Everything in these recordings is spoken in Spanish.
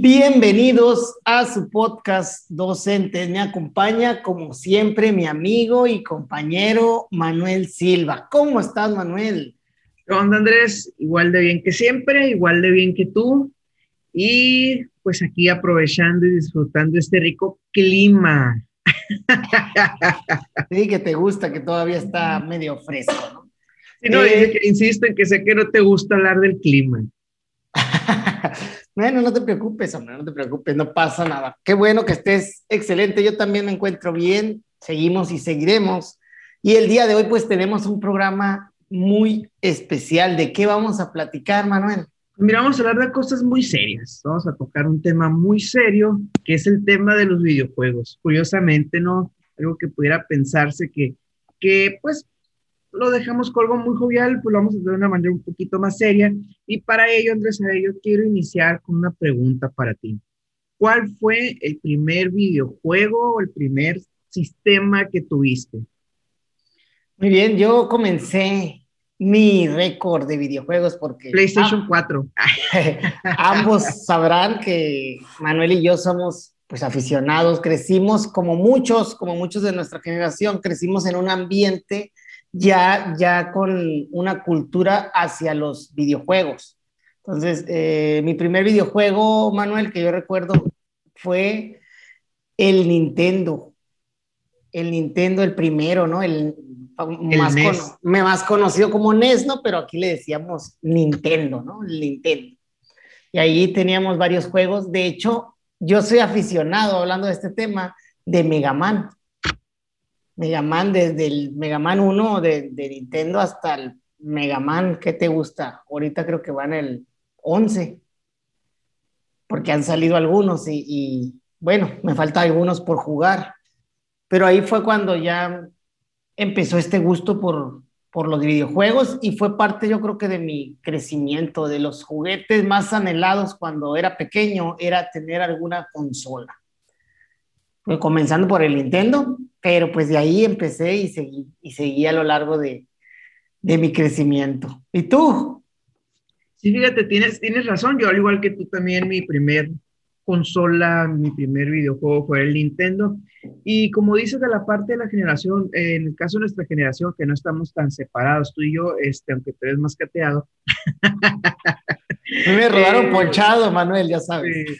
Bienvenidos a su podcast Docentes. Me acompaña, como siempre, mi amigo y compañero Manuel Silva. ¿Cómo estás, Manuel? ¿Qué onda, Andrés? Igual de bien que siempre, igual de bien que tú. Y pues aquí aprovechando y disfrutando este rico clima. Sí, que te gusta, que todavía está medio fresco, ¿no? Sí, no, eh, que insisto en que sé que no te gusta hablar del clima. Bueno, no te preocupes, hombre, no te preocupes, no pasa nada. Qué bueno que estés excelente, yo también me encuentro bien, seguimos y seguiremos. Y el día de hoy pues tenemos un programa muy especial. ¿De qué vamos a platicar, Manuel? Mira, vamos a hablar de cosas muy serias. Vamos a tocar un tema muy serio, que es el tema de los videojuegos. Curiosamente, ¿no? Algo que pudiera pensarse que, que pues lo dejamos con algo muy jovial, pues lo vamos a hacer de una manera un poquito más seria. Y para ello, Andrés, yo quiero iniciar con una pregunta para ti. ¿Cuál fue el primer videojuego o el primer sistema que tuviste? Muy bien, yo comencé mi récord de videojuegos porque... PlayStation 4. ambos sabrán que Manuel y yo somos pues aficionados, crecimos como muchos, como muchos de nuestra generación, crecimos en un ambiente ya, ya con una cultura hacia los videojuegos. Entonces, eh, mi primer videojuego, Manuel, que yo recuerdo fue el Nintendo. El Nintendo, el primero, ¿no? El, más, e más conocido como NES, ¿no? Pero aquí le decíamos Nintendo, ¿no? El Nintendo. Y ahí teníamos varios juegos. De hecho, yo soy aficionado, hablando de este tema, de Mega Man. Mega Man, desde el Mega Man 1 de, Nintendo hasta el Mega Man, ¿qué te gusta? Ahorita creo que van el 11, porque han salido algunos y, y bueno, me faltan algunos por jugar. Pero ahí fue cuando ya empezó este gusto por, por los videojuegos y fue parte yo creo que de mi crecimiento, de los juguetes más anhelados cuando era pequeño, era tener alguna consola comenzando por el Nintendo, pero pues de ahí empecé y seguí, y seguí a lo largo de, de mi crecimiento. ¿Y tú? Sí, fíjate, tienes, tienes razón. Yo, al igual que tú también, mi primer consola, mi primer videojuego fue el Nintendo. Y como dices de la parte de la generación, en el caso de nuestra generación, que no estamos tan separados, tú y yo, este, aunque te ves más cateado. Me rodaron eh, ponchado, Manuel, ya sabes.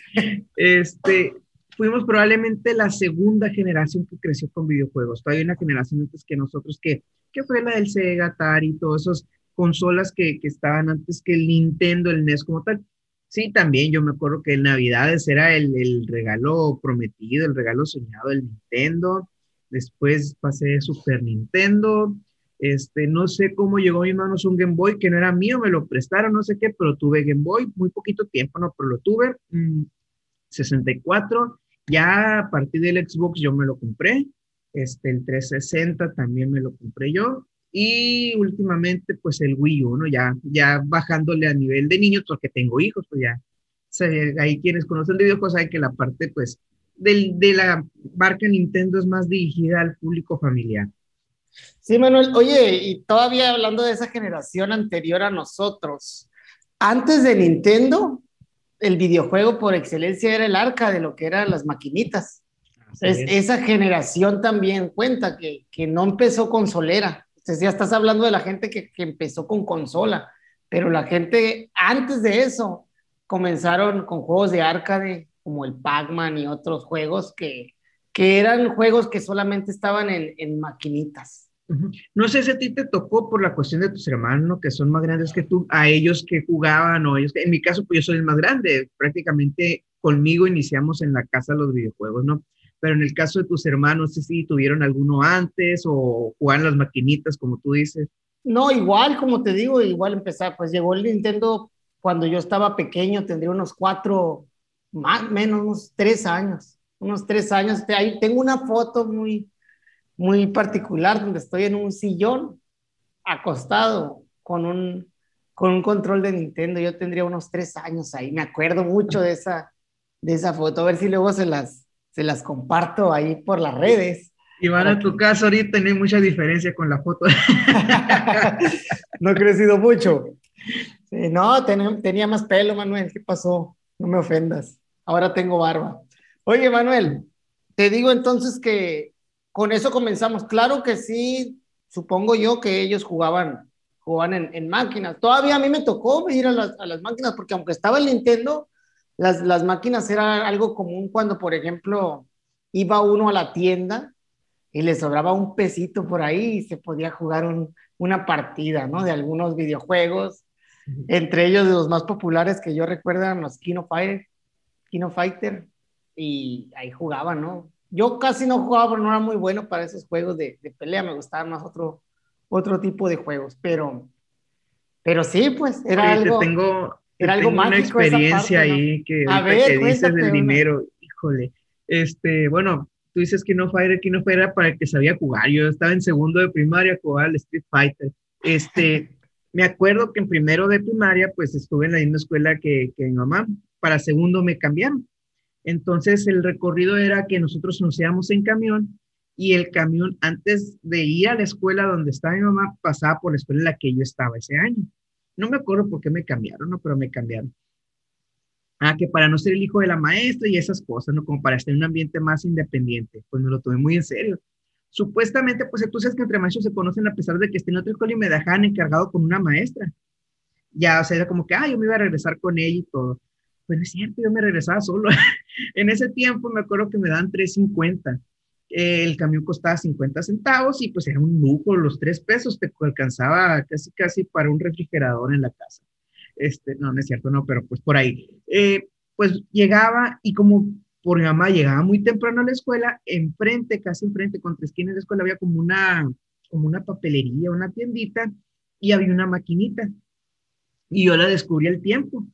Este, fuimos probablemente la segunda generación que creció con videojuegos. Todavía hay una generación antes que nosotros que, que fue la del Sega, Atari, todas esas consolas que, que estaban antes que el Nintendo, el NES como tal. Sí, también yo me acuerdo que en Navidades era el, el regalo prometido, el regalo soñado del Nintendo. Después pasé Super Nintendo. Este, no sé cómo llegó a mis manos un Game Boy que no era mío, me lo prestaron, no sé qué, pero tuve Game Boy, muy poquito tiempo, no, pero lo tuve. 64 mm, ya a partir del Xbox yo me lo compré, este, el 360 también me lo compré yo, y últimamente pues el Wii U, ¿no? Ya, ya bajándole a nivel de niños, porque tengo hijos, pues ya, ahí quienes conocen de videojuegos saben que la parte pues del, de la marca Nintendo es más dirigida al público familiar. Sí, Manuel, oye, y todavía hablando de esa generación anterior a nosotros, antes de Nintendo, el videojuego por excelencia era el arca de lo que eran las maquinitas. esa generación también cuenta que, que no empezó consolera. Entonces ya estás hablando de la gente que, que, empezó con consola, pero la gente antes de eso comenzaron con juegos de arcade como el Pac-Man y otros juegos que, que eran juegos que solamente estaban en, en maquinitas. No sé si a ti te tocó por la cuestión de tus hermanos, que son más grandes que tú, a ellos que jugaban o ellos, en mi caso, pues yo soy el más grande, prácticamente conmigo iniciamos en la casa los videojuegos, ¿no? Pero en el caso de tus hermanos, no sé si tuvieron alguno antes o jugaban las maquinitas, como tú dices. No, igual, como te digo, igual empezar, pues llegó el Nintendo cuando yo estaba pequeño, tendría unos cuatro, más menos, unos tres años, unos tres años. Ahí tengo una foto muy, muy particular donde estoy en un sillón acostado con un, con un control de Nintendo. Yo tendría unos tres años ahí. Me acuerdo mucho de esa, de esa foto. A ver si luego se las, se las comparto ahí por las redes. Y van a tu casa ahorita no hay mucha diferencia con la foto. no ha crecido mucho. no, tenía, tenía más pelo, Manuel. ¿Qué pasó? No me ofendas. ahora tengo barba. Oye, Manuel, te digo entonces que con eso comenzamos. Claro que sí, supongo yo que ellos jugaban, jugaban en, máquinas. Todavía a mí me tocó ir a las, a las máquinas, porque aunque estaba el Nintendo, las, las máquinas eran algo común cuando, por ejemplo, iba uno a la tienda y le sobraba un pesito por ahí y se podía jugar un, una partida, ¿no? De algunos videojuegos, entre ellos de los más populares que yo recuerdo eran los Kino Fighter, Kino Fighter, y ahí jugaba, ¿no? Yo casi no jugaba, pero no era muy bueno para esos juegos de, de pelea, me gustaban más otro, otro tipo de juegos, pero, pero sí, pues era algo... tengo, era algo tengo una experiencia ahí que, a ver, que dices del dinero, híjole. Este, bueno, tú dices que no Fighter, que no Fighter para el que sabía jugar. Yo estaba en segundo de primaria, jugaba al Street Fighter. Este, me acuerdo que en primero de primaria, pues estuve en la misma escuela que, que mi mamá. Para segundo me cambiaron. Entonces el recorrido era que nosotros nos íbamos en camión y el camión antes de ir a la escuela donde estaba mi mamá pasaba por la escuela en la que yo estaba ese año. No me acuerdo por qué me cambiaron, ¿no? pero me cambiaron. Ah, que para no ser el hijo de la maestra y esas cosas, ¿no? Como para estar en un ambiente más independiente. Pues me lo tomé muy en serio. Supuestamente, pues tú sabes que entre maestros se conocen a pesar de que esté en otra escuela y me dejaban encargado con una maestra. Ya, o sea, era como que, ah, yo me iba a regresar con ella y todo. Pues es cierto, yo me regresaba solo. en ese tiempo me acuerdo que me dan 3.50. el camión costaba 50 centavos y pues era un lujo, los tres pesos te alcanzaba casi casi para un refrigerador en la casa. Este, no, no es cierto, no, pero pues por ahí. Eh, pues llegaba y como por mi mamá llegaba muy temprano a la escuela, enfrente, casi enfrente, contra esquinas de la escuela, había como una, como una papelería, una tiendita, y había una maquinita. Y yo la descubrí al tiempo.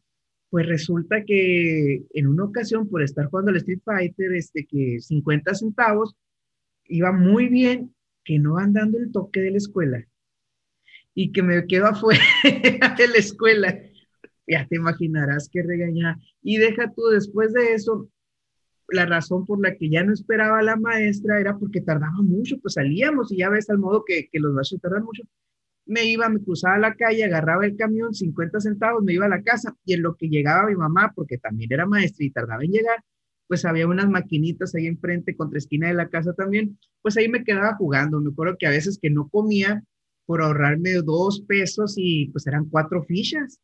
Pues resulta que en una ocasión, por estar jugando al Street Fighter, este, que 50 centavos, iba muy bien, que no van dando el toque de la escuela y que me quedo afuera de la escuela ya te imaginarás que regañar. Y deja tú, después de eso, la razón por la que ya no esperaba a la maestra era porque tardaba mucho, pues salíamos y ya ves al modo que, que los maestros tardan mucho. Me iba, me cruzaba la calle, agarraba el camión, 50 centavos, me iba a la casa y en lo que llegaba mi mamá, porque también era maestra y tardaba en llegar, pues había unas maquinitas ahí enfrente, contra esquina de la casa también, pues ahí me quedaba jugando. Me acuerdo que a veces que no comía por ahorrarme dos pesos y pues eran cuatro fichas.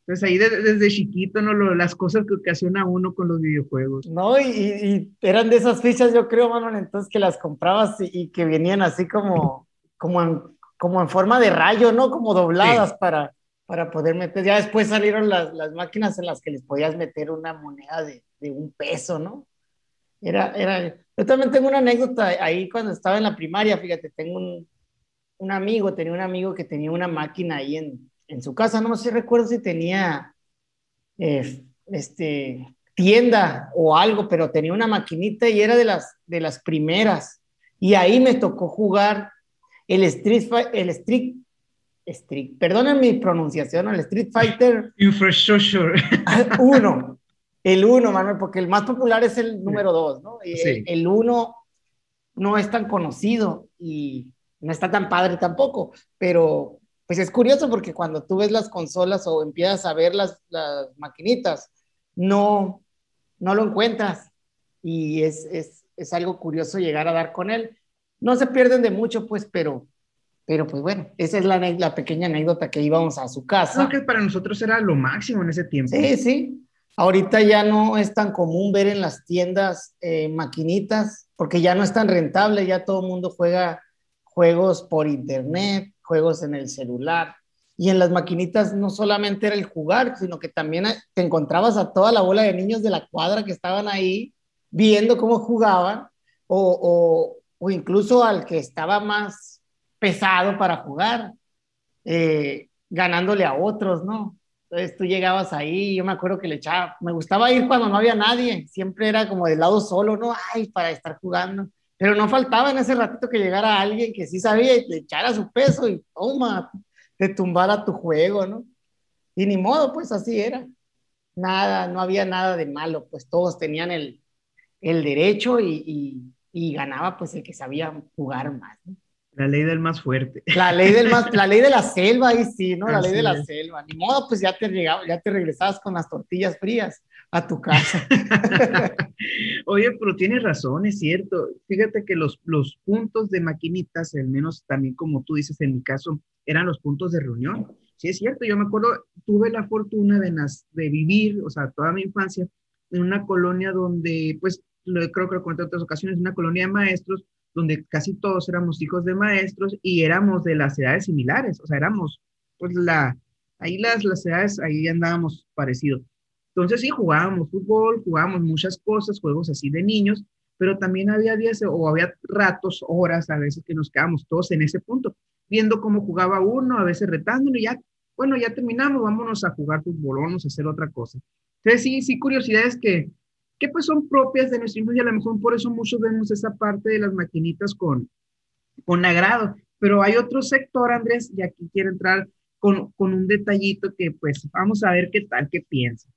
Entonces ahí desde chiquito, ¿no? las cosas que ocasiona uno con los videojuegos. No, y, eran de esas fichas, yo creo, Manuel, entonces que las comprabas y, que venían así como, como, en, como en forma de rayo, ¿no? Como dobladas para, para poder meter. Ya después salieron las, las, máquinas en las que les podías meter una moneda de, de un peso, ¿no? Era, era, yo también tengo una anécdota ahí cuando estaba en la primaria, fíjate, tengo un, un amigo, tenía un amigo que tenía una máquina ahí en, en su casa, no sé, recuerdo si tenía eh, este, tienda o algo, pero tenía una maquinita y era de las, de las primeras. Y ahí me tocó jugar el Street, el Street, Street perdónen mi pronunciación, el Street Fighter. Infrastructure. Uno, el uno, Manuel, porque el más popular es el número dos, ¿no? Sí. El uno no es tan conocido y no está tan padre tampoco, pero pues es curioso porque cuando tú ves las consolas o empiezas a ver las, las maquinitas, no, no lo encuentras y es, es, es, algo curioso llegar a dar con él. No se pierden de mucho, pues, pero, pero pues bueno, esa es la, la pequeña anécdota que íbamos a su casa. Creo que para nosotros era lo máximo en ese tiempo. Sí, sí. Ahorita ya no es tan común ver en las tiendas eh, maquinitas porque ya no es tan rentable, ya todo el mundo juega juegos por internet juegos en el celular. Y en las maquinitas no solamente era el jugar, sino que también te encontrabas a toda la bola de niños de la cuadra que estaban ahí viendo cómo jugaban, o, o, incluso al que estaba más pesado para jugar, eh, ganándole a otros, ¿no? Entonces tú llegabas ahí, yo me acuerdo que le echaba, me gustaba ir cuando no había nadie, siempre era como del lado solo, ¿no? Ay, para estar jugando. Pero no faltaba en ese ratito que llegara alguien que sí sabía y te echara su peso y toma, te tumbara tu juego, ¿no? Y ni modo, pues así era. Nada, no había nada de malo, pues todos tenían el, el derecho y, y, ganaba pues el que sabía jugar más. ¿no? La ley del más fuerte. La ley del más, la ley de la selva, ahí sí, ¿no? La ley de la selva. Ni modo, pues ya te llegaba, ya te regresabas con las tortillas frías a tu casa. Oye, pero tienes razón, es cierto. Fíjate que los, los puntos de maquinitas, al menos también como tú dices en mi caso, eran los puntos de reunión. Sí, es cierto, yo me acuerdo, tuve la fortuna de, de vivir, o sea, toda mi infancia, en una colonia donde, pues, lo creo que lo comenté en otras ocasiones, una colonia de maestros donde casi todos éramos hijos de maestros y éramos de las edades similares, o sea, éramos, pues, la, ahí las, las edades, ahí andábamos parecidos. Entonces sí, jugábamos fútbol, jugábamos muchas cosas, juegos así de niños, pero también había días o había ratos, horas a veces que nos quedábamos todos en ese punto, viendo cómo jugaba uno, a veces retándolo y ya, bueno, ya terminamos, vámonos a jugar fútbol, vamos a hacer otra cosa. Entonces sí, sí, curiosidades que, que pues son propias de nuestra infancia, a lo mejor por eso muchos vemos esa parte de las maquinitas con, con agrado, pero hay otro sector, Andrés, y aquí quiero entrar con, con un detallito que pues vamos a ver qué tal, qué piensa.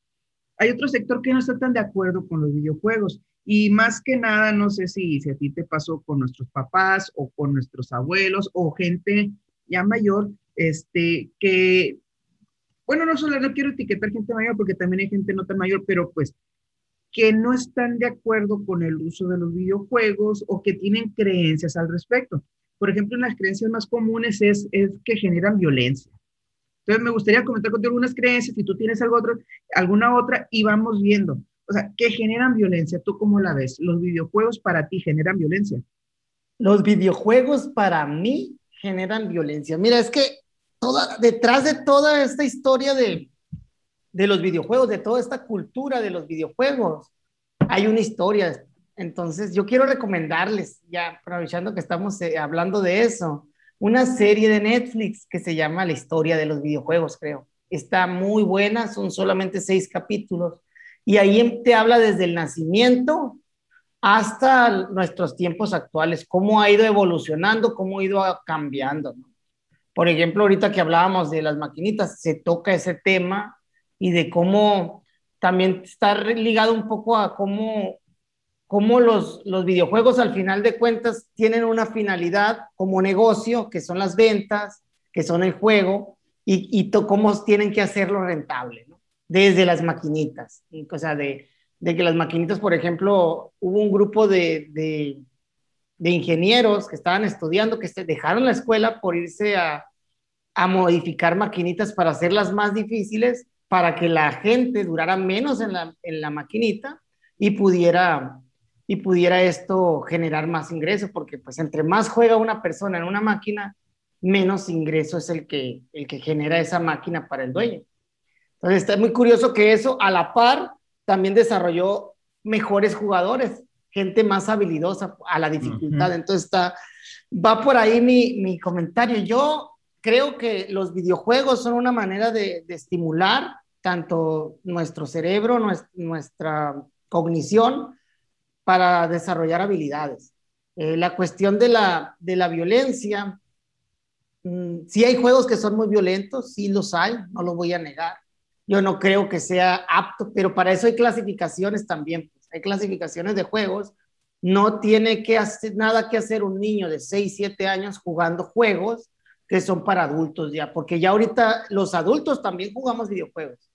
Hay otro sector que no está tan de acuerdo con los videojuegos. Y más que nada, no sé si, si a ti te pasó con nuestros papás o con nuestros abuelos o gente ya mayor, este, que, bueno, no solo no quiero etiquetar gente mayor porque también hay gente no tan mayor, pero pues que no están de acuerdo con el uso de los videojuegos o que tienen creencias al respecto. Por ejemplo, de las creencias más comunes es, es que generan violencia. Entonces, me gustaría comentar contigo algunas creencias, si tú tienes algo otro, alguna otra, y vamos viendo. O sea, ¿qué generan violencia? ¿Tú cómo la ves? ¿Los videojuegos para ti generan violencia? Los videojuegos para mí generan violencia. Mira, es que toda, detrás de toda esta historia de, de los videojuegos, de toda esta cultura de los videojuegos, hay una historia. Entonces, yo quiero recomendarles, ya aprovechando que estamos eh, hablando de eso, una serie de Netflix que se llama La historia de los videojuegos, creo. Está muy buena, son solamente seis capítulos. Y ahí te habla desde el nacimiento hasta nuestros tiempos actuales, cómo ha ido evolucionando, cómo ha ido cambiando. Por ejemplo, ahorita que hablábamos de las maquinitas, se toca ese tema y de cómo también está ligado un poco a cómo cómo los, los videojuegos al final de cuentas tienen una finalidad como negocio, que son las ventas, que son el juego, y, y cómo tienen que hacerlo rentable, desde las maquinitas. O sea, de, de, que las maquinitas, por ejemplo, hubo un grupo de, de, de ingenieros que estaban estudiando, que dejaron la escuela por irse a, a modificar maquinitas para hacerlas más difíciles, para que la gente durara menos en la, en la maquinita y pudiera y pudiera esto generar más ingresos, porque pues entre más juega una persona en una máquina, menos ingreso es el que, el que genera esa máquina para el dueño. Entonces está muy curioso que eso a la par también desarrolló mejores jugadores, gente más habilidosa a la dificultad. Entonces está, va por ahí mi, mi, comentario. Yo creo que los videojuegos son una manera de, de estimular tanto nuestro cerebro, nuestra, cognición, para desarrollar habilidades. Eh, la cuestión de la, de la violencia, mm, sí hay juegos que son muy violentos, sí los hay, no lo voy a negar. Yo no creo que sea apto, pero para eso hay clasificaciones también. Pues. Hay clasificaciones de juegos. No tiene que hacer, nada que hacer un niño de 6, 7 años jugando juegos que son para adultos ya, porque ya ahorita los adultos también jugamos videojuegos.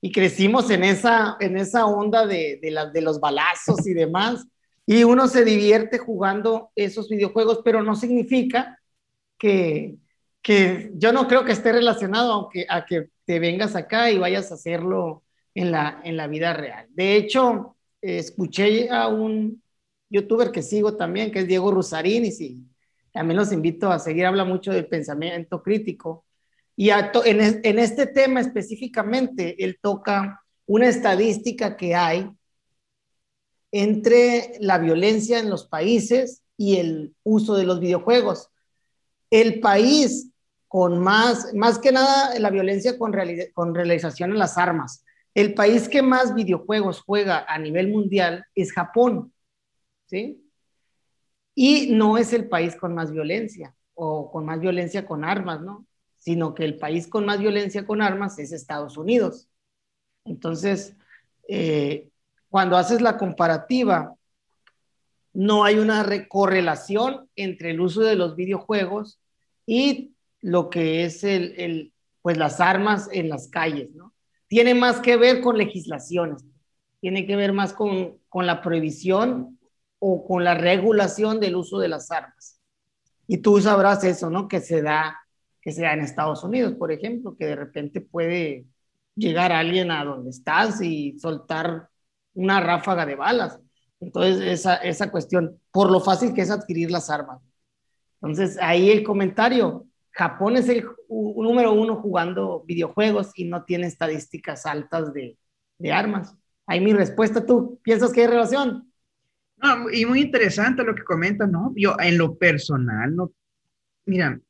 Y crecimos en esa, en esa onda de, de, de los balazos y demás. Y uno se divierte jugando esos videojuegos, pero no significa que, que yo no creo que esté relacionado aunque, a que te vengas acá y vayas a hacerlo en la, en la vida real. De hecho, escuché a un youtuber que sigo también, que es Diego Rusarín, y sí, también los invito a seguir, habla mucho del pensamiento crítico. Y en, este tema específicamente, él toca una estadística que hay entre la violencia en los países y el uso de los videojuegos. El país con más, más que nada la violencia con, con realización en las armas. El país que más videojuegos juega a nivel mundial es Japón, ¿sí? Y no es el país con más violencia o con más violencia con armas, ¿no? Sino que el país con más violencia con armas es Estados Unidos. Entonces, eh, cuando haces la comparativa no hay una correlación entre el uso de los videojuegos y lo que es el, el, pues las armas en las calles, ¿no? Tiene más que ver con legislaciones, tiene que ver más con, con la prohibición o con la regulación del uso de las armas. Y tú sabrás eso, ¿no? Que se da, que se da en Estados Unidos, por ejemplo, que de repente puede llegar alguien a donde estás y soltar una ráfaga de balas. Entonces, esa, esa cuestión, por lo fácil que es adquirir las armas. Entonces, ahí el comentario, Japón es el número uno jugando videojuegos y no tiene estadísticas altas de, de armas. Ahí mi respuesta, ¿tú piensas que hay relación? No, y muy interesante lo que comentas, ¿no? Yo en lo personal, no, mira,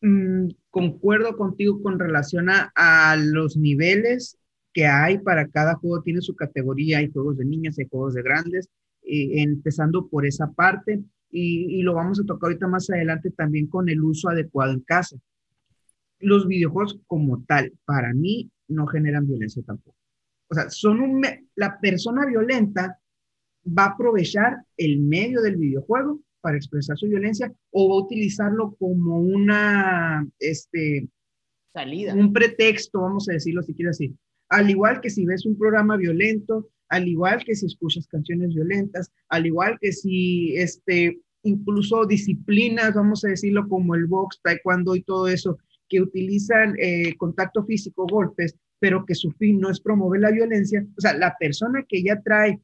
mmm, concuerdo contigo con relación a, los niveles que hay para cada juego, tiene su categoría, hay juegos de niños, hay juegos de grandes, eh, empezando por esa parte, y, y, lo vamos a tocar ahorita más adelante también con el uso adecuado en casa. Los videojuegos como tal, para mí, no generan violencia tampoco. O sea, son un, la persona violenta va a aprovechar el medio del videojuego para expresar su violencia o va a utilizarlo como una, este, salida. Un pretexto, vamos a decirlo si quieres decir. Al igual que si ves un programa violento, al igual que si escuchas canciones violentas, al igual que si, este, incluso disciplinas, vamos a decirlo como el box, taekwondo y todo eso, que utilizan eh, contacto físico, golpes, pero que su fin no es promover la violencia, o sea, la persona que ya trae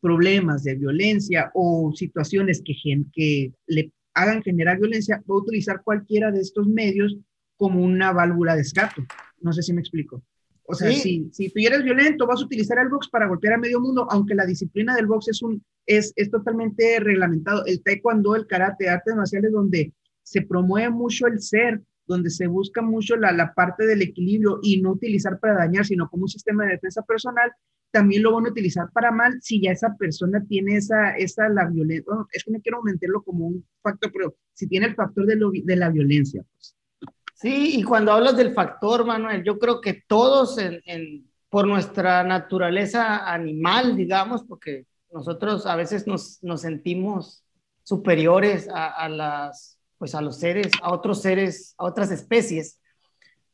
problemas de violencia o situaciones que, que le hagan generar violencia, va a utilizar cualquiera de estos medios como una válvula de escape. No sé si me explico. O sea, si, si tú eres violento, vas a utilizar el box para golpear a medio mundo, aunque la disciplina del box es, un, es, es totalmente reglamentado. El taekwondo, el karate, artes marciales donde se promueve mucho el ser, donde se busca mucho la, la parte del equilibrio y no utilizar para dañar, sino como un sistema de defensa personal, también lo van a utilizar para mal si ya esa persona tiene esa, esa la violencia, es que no quiero aumentarlo como un factor, pero si tiene el factor de, lo, de la violencia. Pues. Sí, y cuando hablas del factor, Manuel, yo creo que todos en, por nuestra naturaleza animal, digamos, porque nosotros a veces nos, nos sentimos superiores a, las, pues a los seres, a otros seres, a otras especies,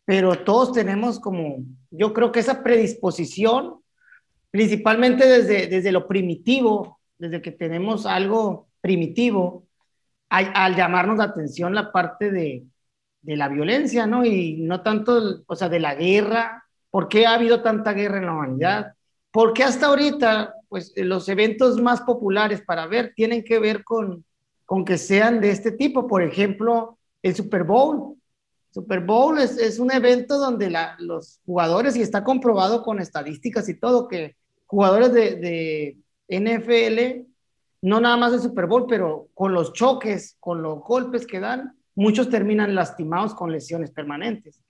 pero todos tenemos como, yo creo que esa predisposición principalmente desde, desde lo primitivo, desde que tenemos algo primitivo, al, llamarnos la atención la parte de, de, la violencia, ¿no? Y no tanto, o sea, de la guerra, ¿por qué ha habido tanta guerra en la humanidad? ¿Por qué hasta ahorita, pues los eventos más populares para ver tienen que ver con, con que sean de este tipo? Por ejemplo, el Super Bowl. Super Bowl es, es un evento donde la, los jugadores, y está comprobado con estadísticas y todo, que jugadores de, NFL, no nada más de Super Bowl, pero con los choques, con los golpes que dan, muchos terminan lastimados con lesiones permanentes.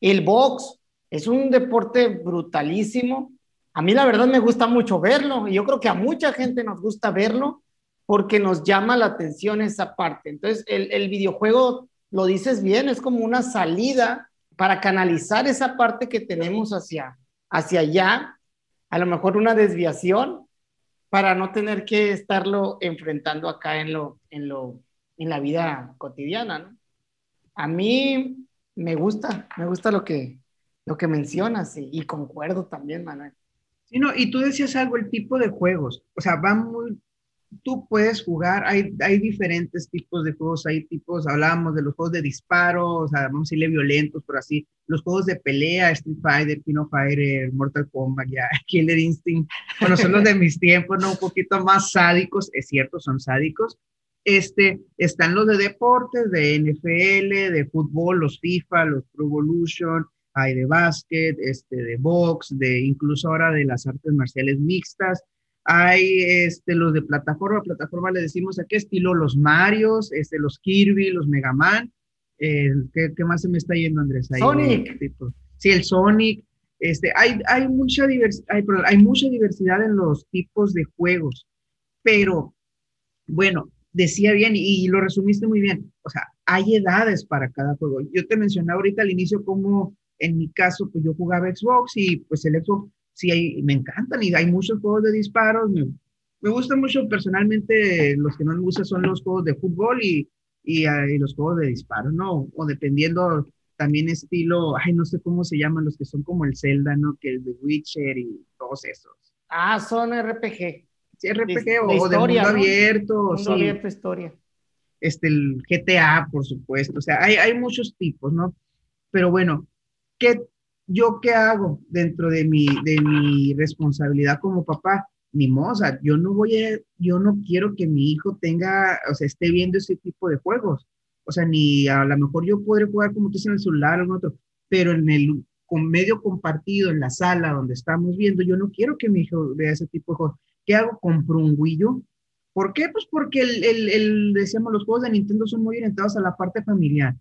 El box es un deporte brutalísimo. A mí la verdad me gusta mucho verlo y yo creo que a mucha gente nos gusta verlo porque nos llama la atención esa parte. Entonces, el, el videojuego, lo dices bien, es como una salida para canalizar esa parte que tenemos hacia, hacia allá a lo mejor una desviación para no tener que estarlo enfrentando acá en lo, en lo, en la vida cotidiana, ¿no? A mí me gusta, me gusta lo que, lo que mencionas y, concuerdo también, Manuel. Sí, no, y tú decías algo, el tipo de juegos, o sea, va muy, tú puedes jugar, hay, hay diferentes tipos de juegos, hay tipos, hablábamos de los juegos de disparo, o sea, vamos a decirle violentos, pero así, los juegos de pelea, Street Fighter, King of Fighter, Mortal Kombat, ya, Killer Instinct, bueno, son los de mis tiempos, ¿no? Un poquito más sádicos, es cierto, son sádicos. Este, están los de deportes, de NFL, de fútbol, los FIFA, los Pro Evolution, hay de básquet, este, de box, de incluso ahora de las artes marciales mixtas, hay este, los de plataforma, plataforma le decimos a qué estilo, los Marios, este, los Kirby, los Mega Man. ¿qué, ¿qué, más se me está yendo, Andrés? Sonic. sí, el Sonic. Este, hay, hay, mucha diversidad, hay, hay mucha diversidad en los tipos de juegos, pero bueno, decía bien y, y, lo resumiste muy bien. O sea, hay edades para cada juego. Yo te mencioné ahorita al inicio como en mi caso, pues yo jugaba Xbox y pues el Xbox sí, hay, me encantan y hay muchos juegos de disparos, Me gusta mucho personalmente, los que no me gustan son los juegos de fútbol y, y, ah, y, los juegos de disparo, ¿no? O dependiendo también estilo, ay, no sé cómo se llaman, los que son como el Zelda, ¿no? Que el de Witcher y todos esos. Ah, son RPG. Sí, RPG o, de mundo abierto. Mundo sí. abierto, historia. Este, el GTA, por supuesto. O sea, hay, hay muchos tipos, ¿no? Pero bueno, ¿qué, ¿yo qué hago dentro de mi, de mi responsabilidad como papá? Ni sea, yo no voy a, yo no quiero que mi hijo tenga, o sea, esté viendo ese tipo de juegos. O sea, ni a lo mejor yo podré jugar como tú en el celular o en otro, pero en el con medio compartido, en la sala donde estamos viendo, yo no quiero que mi hijo vea ese tipo de juegos. ¿Qué hago? Compro un Wii U. ¿Por qué? Pues porque el, el, el, decíamos, los juegos de Nintendo son muy orientados a la parte familiar.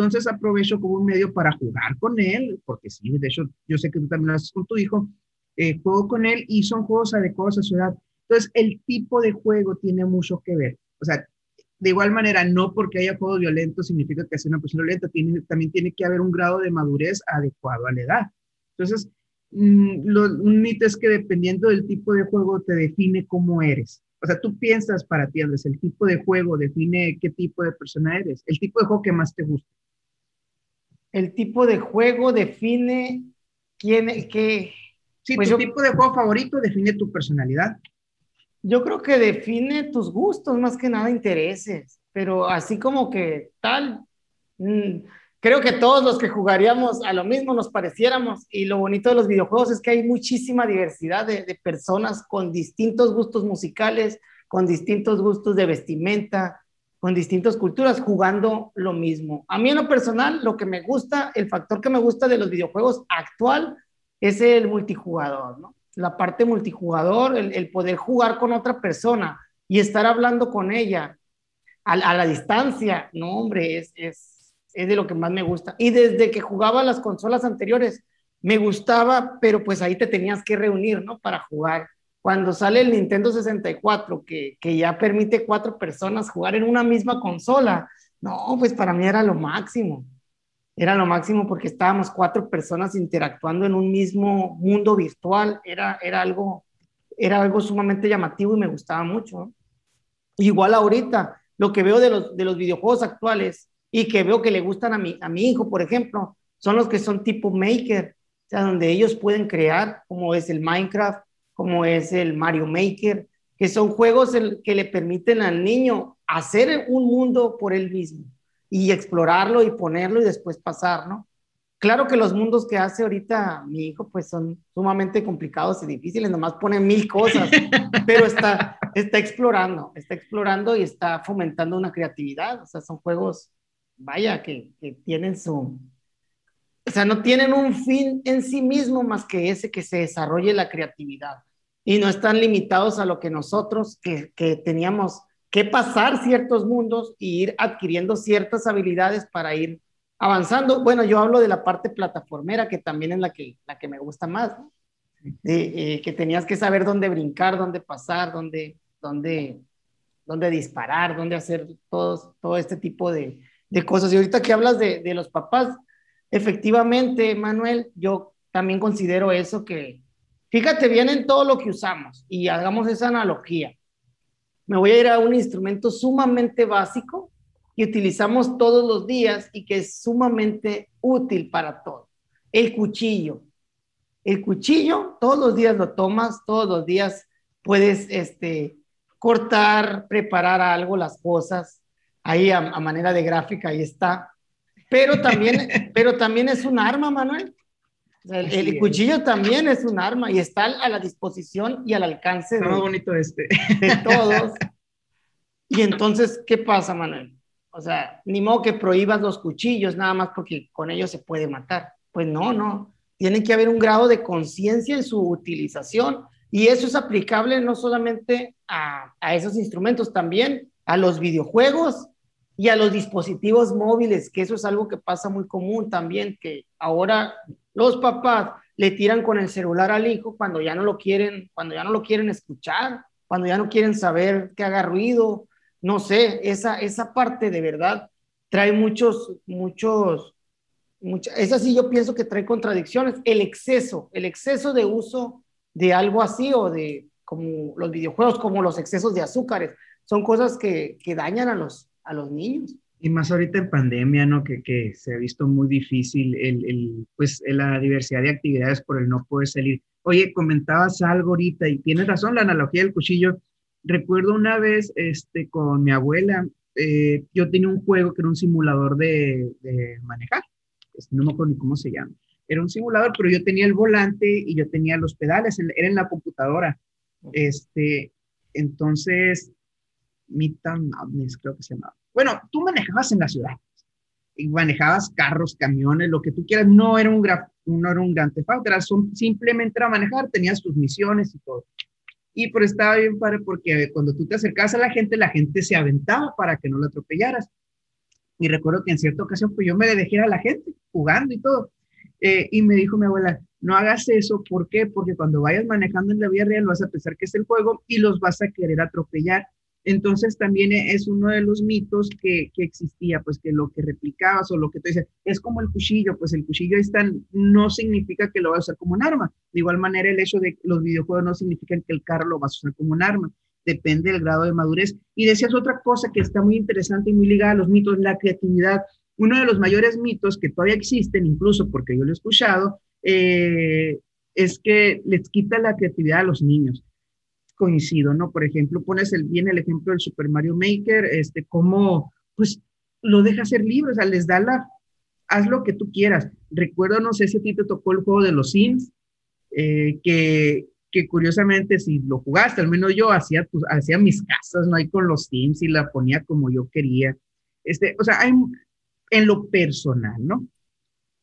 Entonces aprovecho como un medio para jugar con él, porque sí, de hecho, yo sé que tú también lo haces con tu hijo, eh, juego con él y son juegos adecuados a su edad. Entonces, el tipo de juego tiene mucho que ver. O sea, de igual manera, no porque haya juegos violentos significa que sea una persona violenta, tiene, también tiene que haber un grado de madurez adecuado a la edad. Entonces, mm, lo, un mito es que dependiendo del tipo de juego te define cómo eres. O sea, tú piensas para ti, Andrés, el tipo de juego define qué tipo de persona eres, el tipo de juego que más te gusta el tipo de juego define quién, qué. Sí, pues tu tipo de juego favorito define tu personalidad. Yo creo que define tus gustos, más que nada intereses, pero así como que tal, mm, creo que todos los que jugaríamos a lo mismo nos pareciéramos y lo bonito de los videojuegos es que hay muchísima diversidad de, de personas con distintos gustos musicales, con distintos gustos de vestimenta, con distintas culturas jugando lo mismo. A mí en lo personal, lo que me gusta, el factor que me gusta de los videojuegos actual es el multijugador, ¿no? La parte multijugador, el, poder jugar con otra persona y estar hablando con ella a, la distancia, no, hombre, es, es, es de lo que más me gusta. Y desde que jugaba las consolas anteriores, me gustaba, pero pues ahí te tenías que reunir, ¿no? Para jugar cuando sale el Nintendo 64, que, que ya permite cuatro personas jugar en una misma consola, no, pues para mí era lo máximo. Era lo máximo porque estábamos cuatro personas interactuando en un mismo mundo virtual. Era, era, algo, era algo sumamente llamativo y me gustaba mucho. Igual ahorita, lo que veo de los, de los videojuegos actuales y que veo que le gustan a mi, a mi hijo, por ejemplo, son los que son tipo maker, o sea, donde ellos pueden crear, como es el Minecraft, como es el Mario Maker, que son juegos que le permiten al niño hacer un mundo por él mismo y explorarlo y ponerlo y después pasar, ¿no? Claro que los mundos que hace ahorita mi hijo pues son sumamente complicados y difíciles, nomás pone mil cosas, pero está, está explorando, está explorando y está fomentando una creatividad, o sea, son juegos, vaya, que, que tienen su, o sea, no tienen un fin en sí mismo más que ese que se desarrolle la creatividad y no están limitados a lo que nosotros que, que teníamos que pasar ciertos mundos y ir adquiriendo ciertas habilidades para ir avanzando. Bueno, yo hablo de la parte plataformera, que también es la que, la que me gusta más, eh, que tenías que saber dónde brincar, dónde pasar, dónde, dónde, dónde disparar, dónde hacer todos, todo este tipo de, de cosas. Y ahorita que hablas de, de los papás, efectivamente, Manuel, yo también considero eso que, Fíjate bien en todo lo que usamos y hagamos esa analogía. Me voy a ir a un instrumento sumamente básico que utilizamos todos los días y que es sumamente útil para todo. El cuchillo. El cuchillo, todos los días lo tomas, todos los días puedes este, cortar, preparar algo, las cosas. Ahí a, a manera de gráfica, ahí está. Pero también, pero también es un arma, Manuel el, cuchillo también es un arma y está a la disposición y al alcance de, bonito este. de todos. Y entonces, ¿qué pasa, Manuel? O sea, ni modo que prohíbas los cuchillos nada más porque con ellos se puede matar. Pues no, no. Tiene que haber un grado de conciencia en su utilización y eso es aplicable no solamente a, a esos instrumentos, también a los videojuegos y a los dispositivos móviles, que eso es algo que pasa muy común también, que ahora los papás le tiran con el celular al hijo cuando ya no lo quieren, cuando ya no lo quieren escuchar, cuando ya no quieren saber que haga ruido, no sé, esa, esa parte de verdad trae muchos, muchos, muchas, esa sí yo pienso que trae contradicciones, el exceso, el exceso de uso de algo así o de como los videojuegos, como los excesos de azúcares. Son cosas que, que dañan a los, a los niños. Y más ahorita en pandemia, ¿no? Que, que se ha visto muy difícil el, el, pues, la diversidad de actividades por el no poder salir. Oye, comentabas algo ahorita y tienes razón, la analogía del cuchillo. Recuerdo una vez este, con mi abuela, eh, yo tenía un juego que era un simulador de, de manejar. No me acuerdo ni cómo se llama. Era un simulador, pero yo tenía el volante y yo tenía los pedales, era en la computadora. Este, entonces, Midtown Madness, creo que se llamaba. Bueno, tú manejabas en la ciudad y manejabas carros, camiones, lo que tú quieras. No era un, no era un gran tefauto, era simplemente era manejar, tenías tus misiones y todo. Y pero estaba bien padre porque cuando tú te acercabas a la gente, la gente se aventaba para que no la atropellaras. Y recuerdo que en cierta ocasión, pues yo me dejé a la gente jugando y todo. Eh, y me dijo mi abuela, no hagas eso, ¿por qué? Porque cuando vayas manejando en la vía real vas a pensar que es el juego y los vas a querer atropellar. Entonces también es uno de los mitos que, existía, pues que lo que replicabas o lo que tú dices es como el cuchillo, pues el cuchillo no significa que lo vas a usar como un arma. De igual manera el hecho de los videojuegos no significan que el carro lo vas a usar como un arma, depende del grado de madurez. Y decías otra cosa que está muy interesante y muy ligada a los mitos, la creatividad. Uno de los mayores mitos que todavía existen, incluso porque yo lo he escuchado, eh, es que les quita la creatividad a los niños coincido, ¿no? Por ejemplo, pones el, bien el ejemplo del Super Mario Maker, este, cómo, pues, lo deja ser libre, o sea, les da la, haz lo que tú quieras. Recuerdo, no sé si a ti te tocó el juego de los Sims, eh, que, que curiosamente si lo jugaste, al menos yo hacía, pues, hacía mis casas, ¿no? Ahí con los Sims y la ponía como yo quería. Este, o sea, hay, en lo personal, ¿no?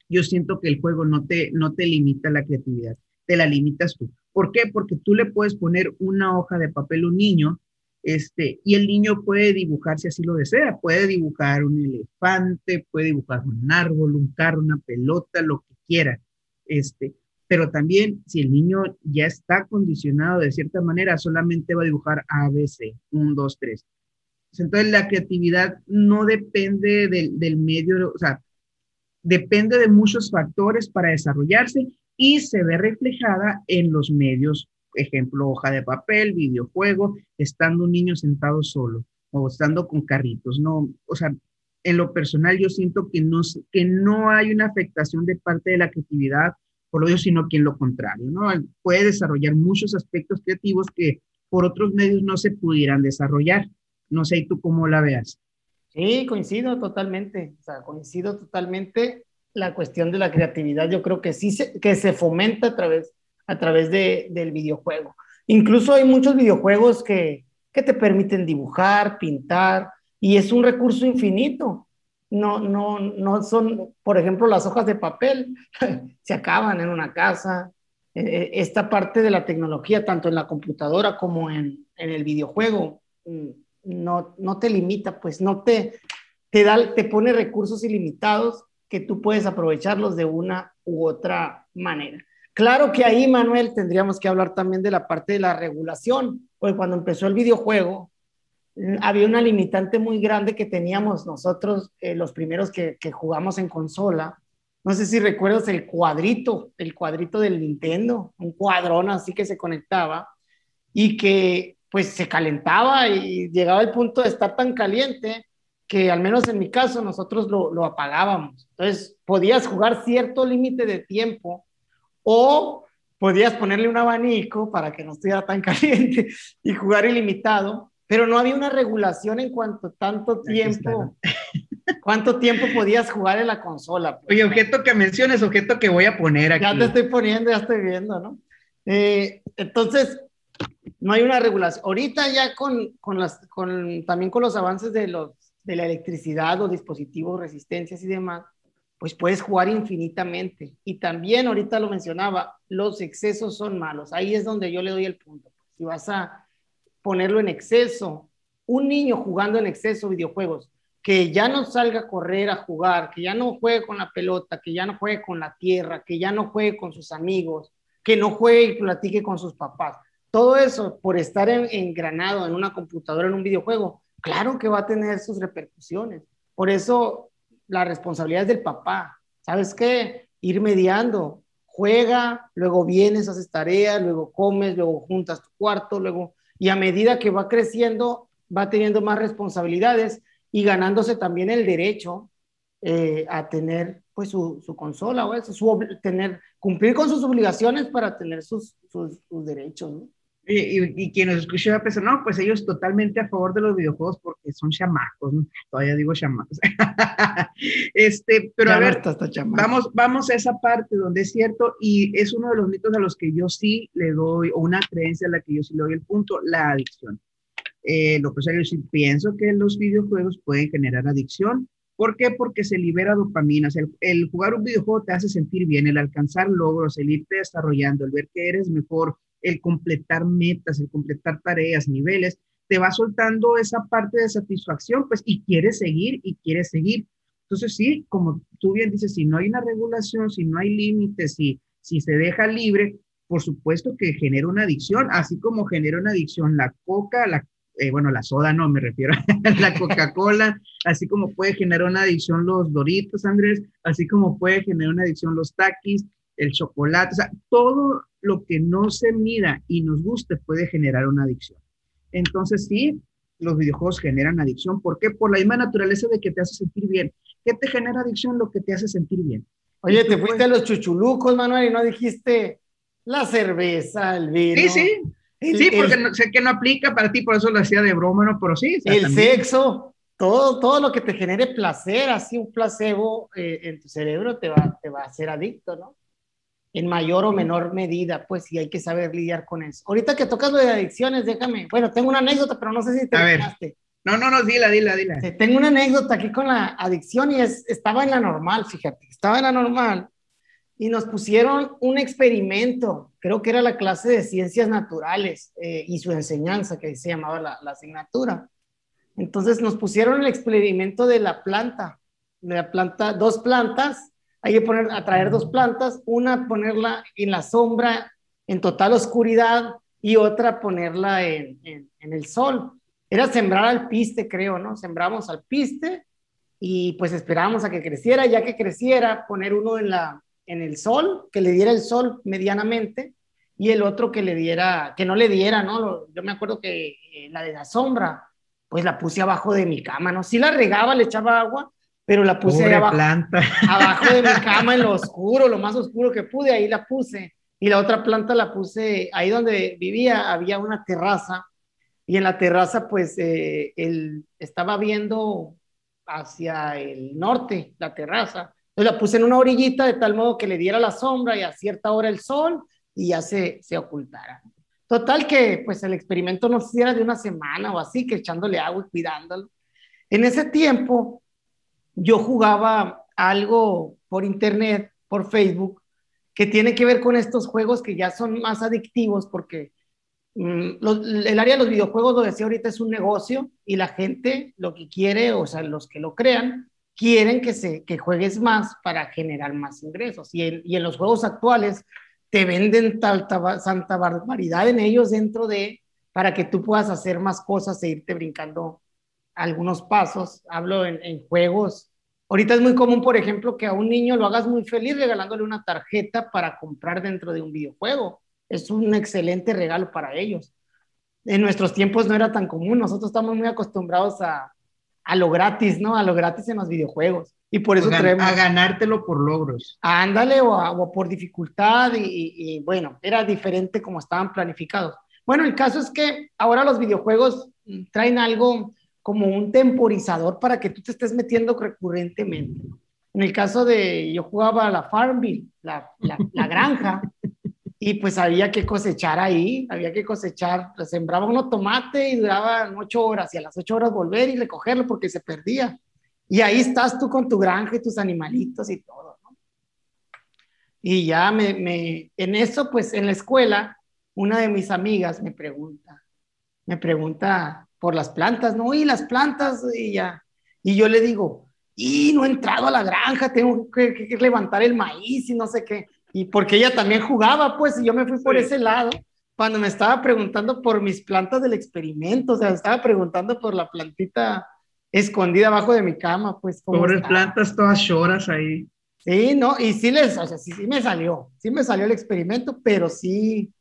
Yo siento que el juego no te, no te limita la creatividad, te la limitas tú. ¿Por qué? Porque tú le puedes poner una hoja de papel a un niño este, y el niño puede dibujar si así lo desea. Puede dibujar un elefante, puede dibujar un árbol, un carro, una pelota, lo que quiera. Este, pero también si el niño ya está condicionado de cierta manera, solamente va a dibujar A, B, C, 1, 2, 3. Entonces la creatividad no depende del, del medio, o sea, depende de muchos factores para desarrollarse y se ve reflejada en los medios, ejemplo, hoja de papel, videojuego, estando un niño sentado solo o estando con carritos, ¿no? O sea, en lo personal yo siento que no, que no hay una afectación de parte de la creatividad por lo sino que en lo contrario, ¿no? Puede desarrollar muchos aspectos creativos que por otros medios no se pudieran desarrollar. No sé, ¿y tú cómo la veas? Sí, coincido totalmente, o sea, coincido totalmente la cuestión de la creatividad, yo creo que sí se, que se fomenta a través, a través de, del videojuego. Incluso hay muchos videojuegos que, que te permiten dibujar, pintar, y es un recurso infinito. No, no, no son, por ejemplo, las hojas de papel, se acaban en una casa. E, e, esta parte de la tecnología, tanto en la computadora como en, en el videojuego, mm, no, no te limita, pues no te, te, da, te pone recursos ilimitados que tú puedes aprovecharlos de una u otra manera. Claro que ahí, Manuel, tendríamos que hablar también de la parte de la regulación, porque cuando empezó el videojuego, mm, había una limitante muy grande que teníamos nosotros, eh, los primeros que, jugamos en consola. No sé si recuerdas el cuadrito, el cuadrito del Nintendo, un cuadrón así que se conectaba y que pues se calentaba y llegaba al punto de estar tan caliente que al menos en mi caso nosotros lo, lo apagábamos. Entonces, podías jugar cierto límite de tiempo o podías ponerle un abanico para que no estuviera tan caliente y jugar ilimitado, pero no había una regulación en cuanto a tanto tiempo, cuánto tiempo podías jugar en la consola. Pues. Oye, objeto que menciones, objeto que voy a poner aquí. Ya te estoy poniendo, ya estoy viendo, ¿no? Eh, entonces, no hay una regulación. Ahorita ya con, con las, con, también con los avances de los de la electricidad o dispositivos, resistencias y demás, pues puedes jugar infinitamente. Y también, ahorita lo mencionaba, los excesos son malos. Ahí es donde yo le doy el punto. Si vas a ponerlo en exceso, un niño jugando en exceso videojuegos, que ya no salga a correr a jugar, que ya no juegue con la pelota, que ya no juegue con la tierra, que ya no juegue con sus amigos, que no juegue y platique con sus papás. Todo eso por estar engranado en una computadora, en un videojuego, claro que va a tener sus repercusiones. Por eso la responsabilidad es del papá. ¿Sabes qué? Ir mediando, juega, luego vienes, haces tareas, luego comes, luego juntas tu cuarto, luego, y a medida que va creciendo, va teniendo más responsabilidades y ganándose también el derecho eh, a tener pues su, consola o eso, su, tener, cumplir con sus obligaciones para tener sus, sus derechos, ¿no? Y, y, quien nos escuchó va a pensar, no, pues ellos totalmente a favor de los videojuegos porque son chamacos, ¿no? todavía digo chamacos. este, pero a ver, vamos, vamos a esa parte donde es cierto y es uno de los mitos a los que yo sí le doy, o una creencia a la que yo sí le doy el punto, la adicción. Eh, lo que sea, yo sí pienso que los videojuegos pueden generar adicción. ¿Por qué? Porque se libera dopamina. el, el jugar un videojuego te hace sentir bien, el alcanzar logros, el irte desarrollando, el ver que eres mejor, el completar metas, el completar tareas, niveles, te va soltando esa parte de satisfacción, pues, y quieres seguir y quieres seguir. Entonces, sí, como tú bien dices, si no hay una regulación, si no hay límites, si, si se deja libre, por supuesto que genera una adicción, así como genera una adicción la coca, la, eh, bueno, la soda no, me refiero a la Coca-Cola, así como puede generar una adicción los Doritos, Andrés, así como puede generar una adicción los taquis, el chocolate, o sea, todo lo que no se mira y nos guste puede generar una adicción. Entonces, sí, los videojuegos generan adicción. ¿Por qué? Por la misma naturaleza de que te hace sentir bien. ¿Qué te genera adicción? Lo que te hace sentir bien. Oye, te fuiste a los chuchulucos, Manuel, y no dijiste la cerveza, el vino. Sí, sí. sí, porque sé que no aplica para ti, por eso lo hacía de broma, ¿no? Pero sí. el sexo, todo, todo lo que te genere placer, así un placebo eh, en tu cerebro te va, te va a hacer adicto, ¿no? En mayor o menor medida, pues sí hay que saber lidiar con eso. Ahorita que tocas lo de adicciones, déjame, bueno, tengo una anécdota, pero no sé si te dejaste. No, no, no, dila, dila, dila. Tengo una anécdota aquí con la adicción y es, estaba en la normal, fíjate, estaba en la normal y nos pusieron un experimento, creo que era la clase de ciencias naturales eh, y su enseñanza, que se llamaba la, la asignatura. Entonces nos pusieron el experimento de la planta, de la planta, dos plantas hay que poner, atraer dos plantas, una ponerla en la sombra, en total oscuridad, y otra ponerla en, el sol. Era sembrar al piste, creo, ¿no? Sembramos al piste y pues esperábamos a que creciera, ya que creciera, poner uno en, la, en el sol, que le diera el sol medianamente, y el otro que le diera, que no le diera, ¿no? Yo me acuerdo que eh, la de la sombra, pues la puse abajo de mi cama, ¿no? Si la regaba, le echaba agua, pero la puse abajo, planta. abajo de mi cama en lo oscuro, lo más oscuro que pude, ahí la puse. Y la otra planta la puse ahí donde vivía, había una terraza y en la terraza pues eh, él estaba viendo hacia el norte, la terraza. Entonces la puse en una orillita de tal modo que le diera la sombra y a cierta hora el sol y ya se, se ocultara. Total que pues el experimento no se de una semana o así, que echándole agua y cuidándolo. En ese tiempo yo jugaba algo por internet, por Facebook, que tiene que ver con estos juegos que ya son más adictivos porque mm, el área de los videojuegos, lo decía ahorita, es un negocio y la gente lo que quiere, o sea, los que lo crean, quieren que, se, que juegues más para generar más ingresos. Y, y en los juegos actuales te venden tanta santa barbaridad en ellos dentro de, para que tú puedas hacer más cosas e irte brincando algunos pasos. Hablo en, en juegos Ahorita es muy común, por ejemplo, que a un niño lo hagas muy feliz regalándole una tarjeta para comprar dentro de un videojuego. Es un excelente regalo para ellos. En nuestros tiempos no era tan común. Nosotros estamos muy acostumbrados a, a lo gratis, ¿no? A lo gratis en los videojuegos. Y por eso traemos... A ganártelo por logros. Ándale, o, o por dificultad. Y, y, bueno, era diferente como estaban planificados. Bueno, el caso es que ahora los videojuegos traen algo como un temporizador para que tú te estés metiendo recurrentemente. En el caso de, yo jugaba la Farmville, la, la, granja, y pues había que cosechar ahí, había que cosechar, sembraba uno tomate y duraban ocho horas, y a las ocho horas volver y recogerlo porque se perdía. Y ahí estás tú con tu granja y tus animalitos y todo, ¿no? Y ya me, me, en eso, pues en la escuela, una de mis amigas me pregunta, me pregunta, por las plantas, ¿no? Y las plantas, y ya. Y yo le digo, y no he entrado a la granja, tengo que, levantar el maíz y no sé qué. Y porque ella también jugaba, pues, y yo me fui por ese lado cuando me estaba preguntando por mis plantas del experimento, o sea, estaba preguntando por la plantita escondida abajo de mi cama, pues. Pobres plantas todas lloras ahí. Sí, no, y sí les, o sea, sí, sí me salió, sí me salió el experimento, pero sí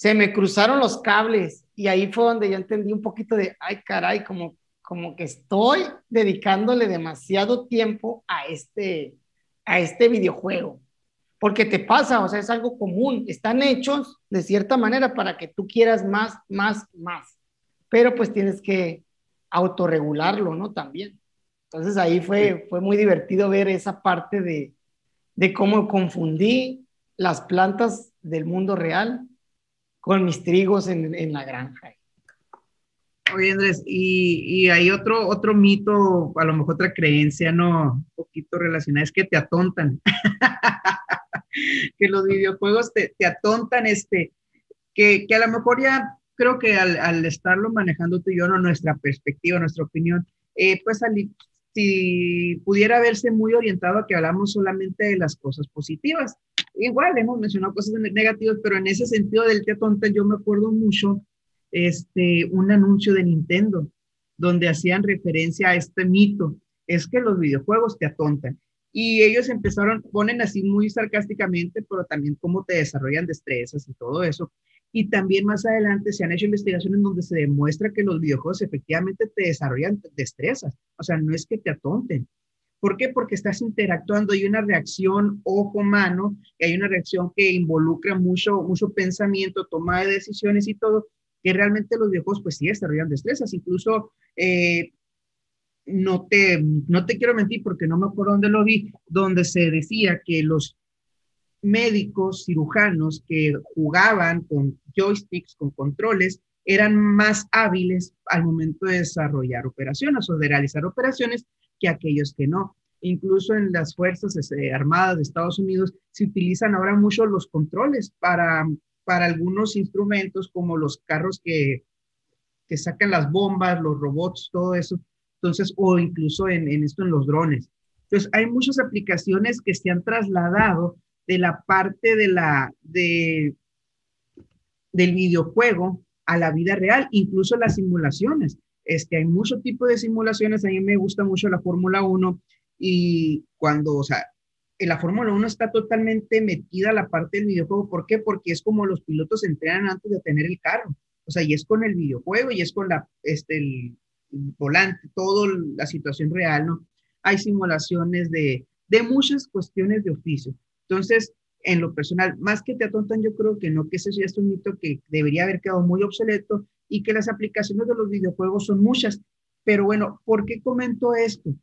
se me cruzaron los cables y ahí fue donde yo entendí un poquito de, ay caray, como, como que estoy dedicándole demasiado tiempo a este, a este videojuego. Porque te pasa, o sea, es algo común, están hechos de cierta manera para que tú quieras más, más, más, pero pues tienes que autorregularlo, ¿no? También. Entonces ahí fue, fue muy divertido ver esa parte de, de cómo confundí las plantas del mundo real con mis trigos en, la granja. Oye, Andrés, y, y, hay otro, otro mito, a lo mejor otra creencia, ¿no? Un poquito relacionada, es que te atontan. que los videojuegos te, te atontan, este, que, que, a lo mejor ya creo que al, al, estarlo manejando tú y yo, no nuestra perspectiva, nuestra opinión, eh, pues al, si pudiera verse muy orientado a que hablamos solamente de las cosas positivas. Igual hemos mencionado cosas negativas, pero en ese sentido del te tonta yo me acuerdo mucho este, un anuncio de Nintendo donde hacían referencia a este mito, es que los videojuegos te atontan. Y ellos empezaron, ponen así muy sarcásticamente, pero también cómo te desarrollan destrezas y todo eso. Y también más adelante se han hecho investigaciones donde se demuestra que los videojuegos efectivamente te desarrollan destrezas. O sea, no es que te atonten. ¿Por qué? Porque estás interactuando, hay una reacción ojo-mano, hay una reacción que involucra mucho, mucho pensamiento, toma de decisiones y todo, que realmente los videojuegos pues sí desarrollan destrezas. Incluso, eh, no, te, no te quiero mentir porque no me acuerdo dónde lo vi, donde se decía que los médicos, cirujanos que jugaban con joysticks, con controles, eran más hábiles al momento de desarrollar operaciones o de realizar operaciones que aquellos que no. Incluso en las Fuerzas este, Armadas de Estados Unidos se utilizan ahora mucho los controles para, para algunos instrumentos como los carros que, que sacan las bombas, los robots, todo eso. Entonces, o incluso en, en esto en los drones. Entonces, hay muchas aplicaciones que se han trasladado de la parte de la, de, del videojuego a la vida real, incluso las simulaciones. Este, hay mucho tipo de simulaciones, a mí me gusta mucho la Fórmula 1 y cuando, o sea, en la Fórmula 1 está totalmente metida la parte del videojuego. ¿Por qué? Porque es como los pilotos entrenan antes de tener el carro. O sea, y es con el videojuego y es con la, este, el, volante, toda la situación real, ¿no? Hay simulaciones de, de muchas cuestiones de oficio. Entonces, en lo personal, más que te atontan, yo creo que no, que ese ya es un mito que debería haber quedado muy obsoleto y que las aplicaciones de los videojuegos son muchas. Pero bueno, ¿por qué comento esto?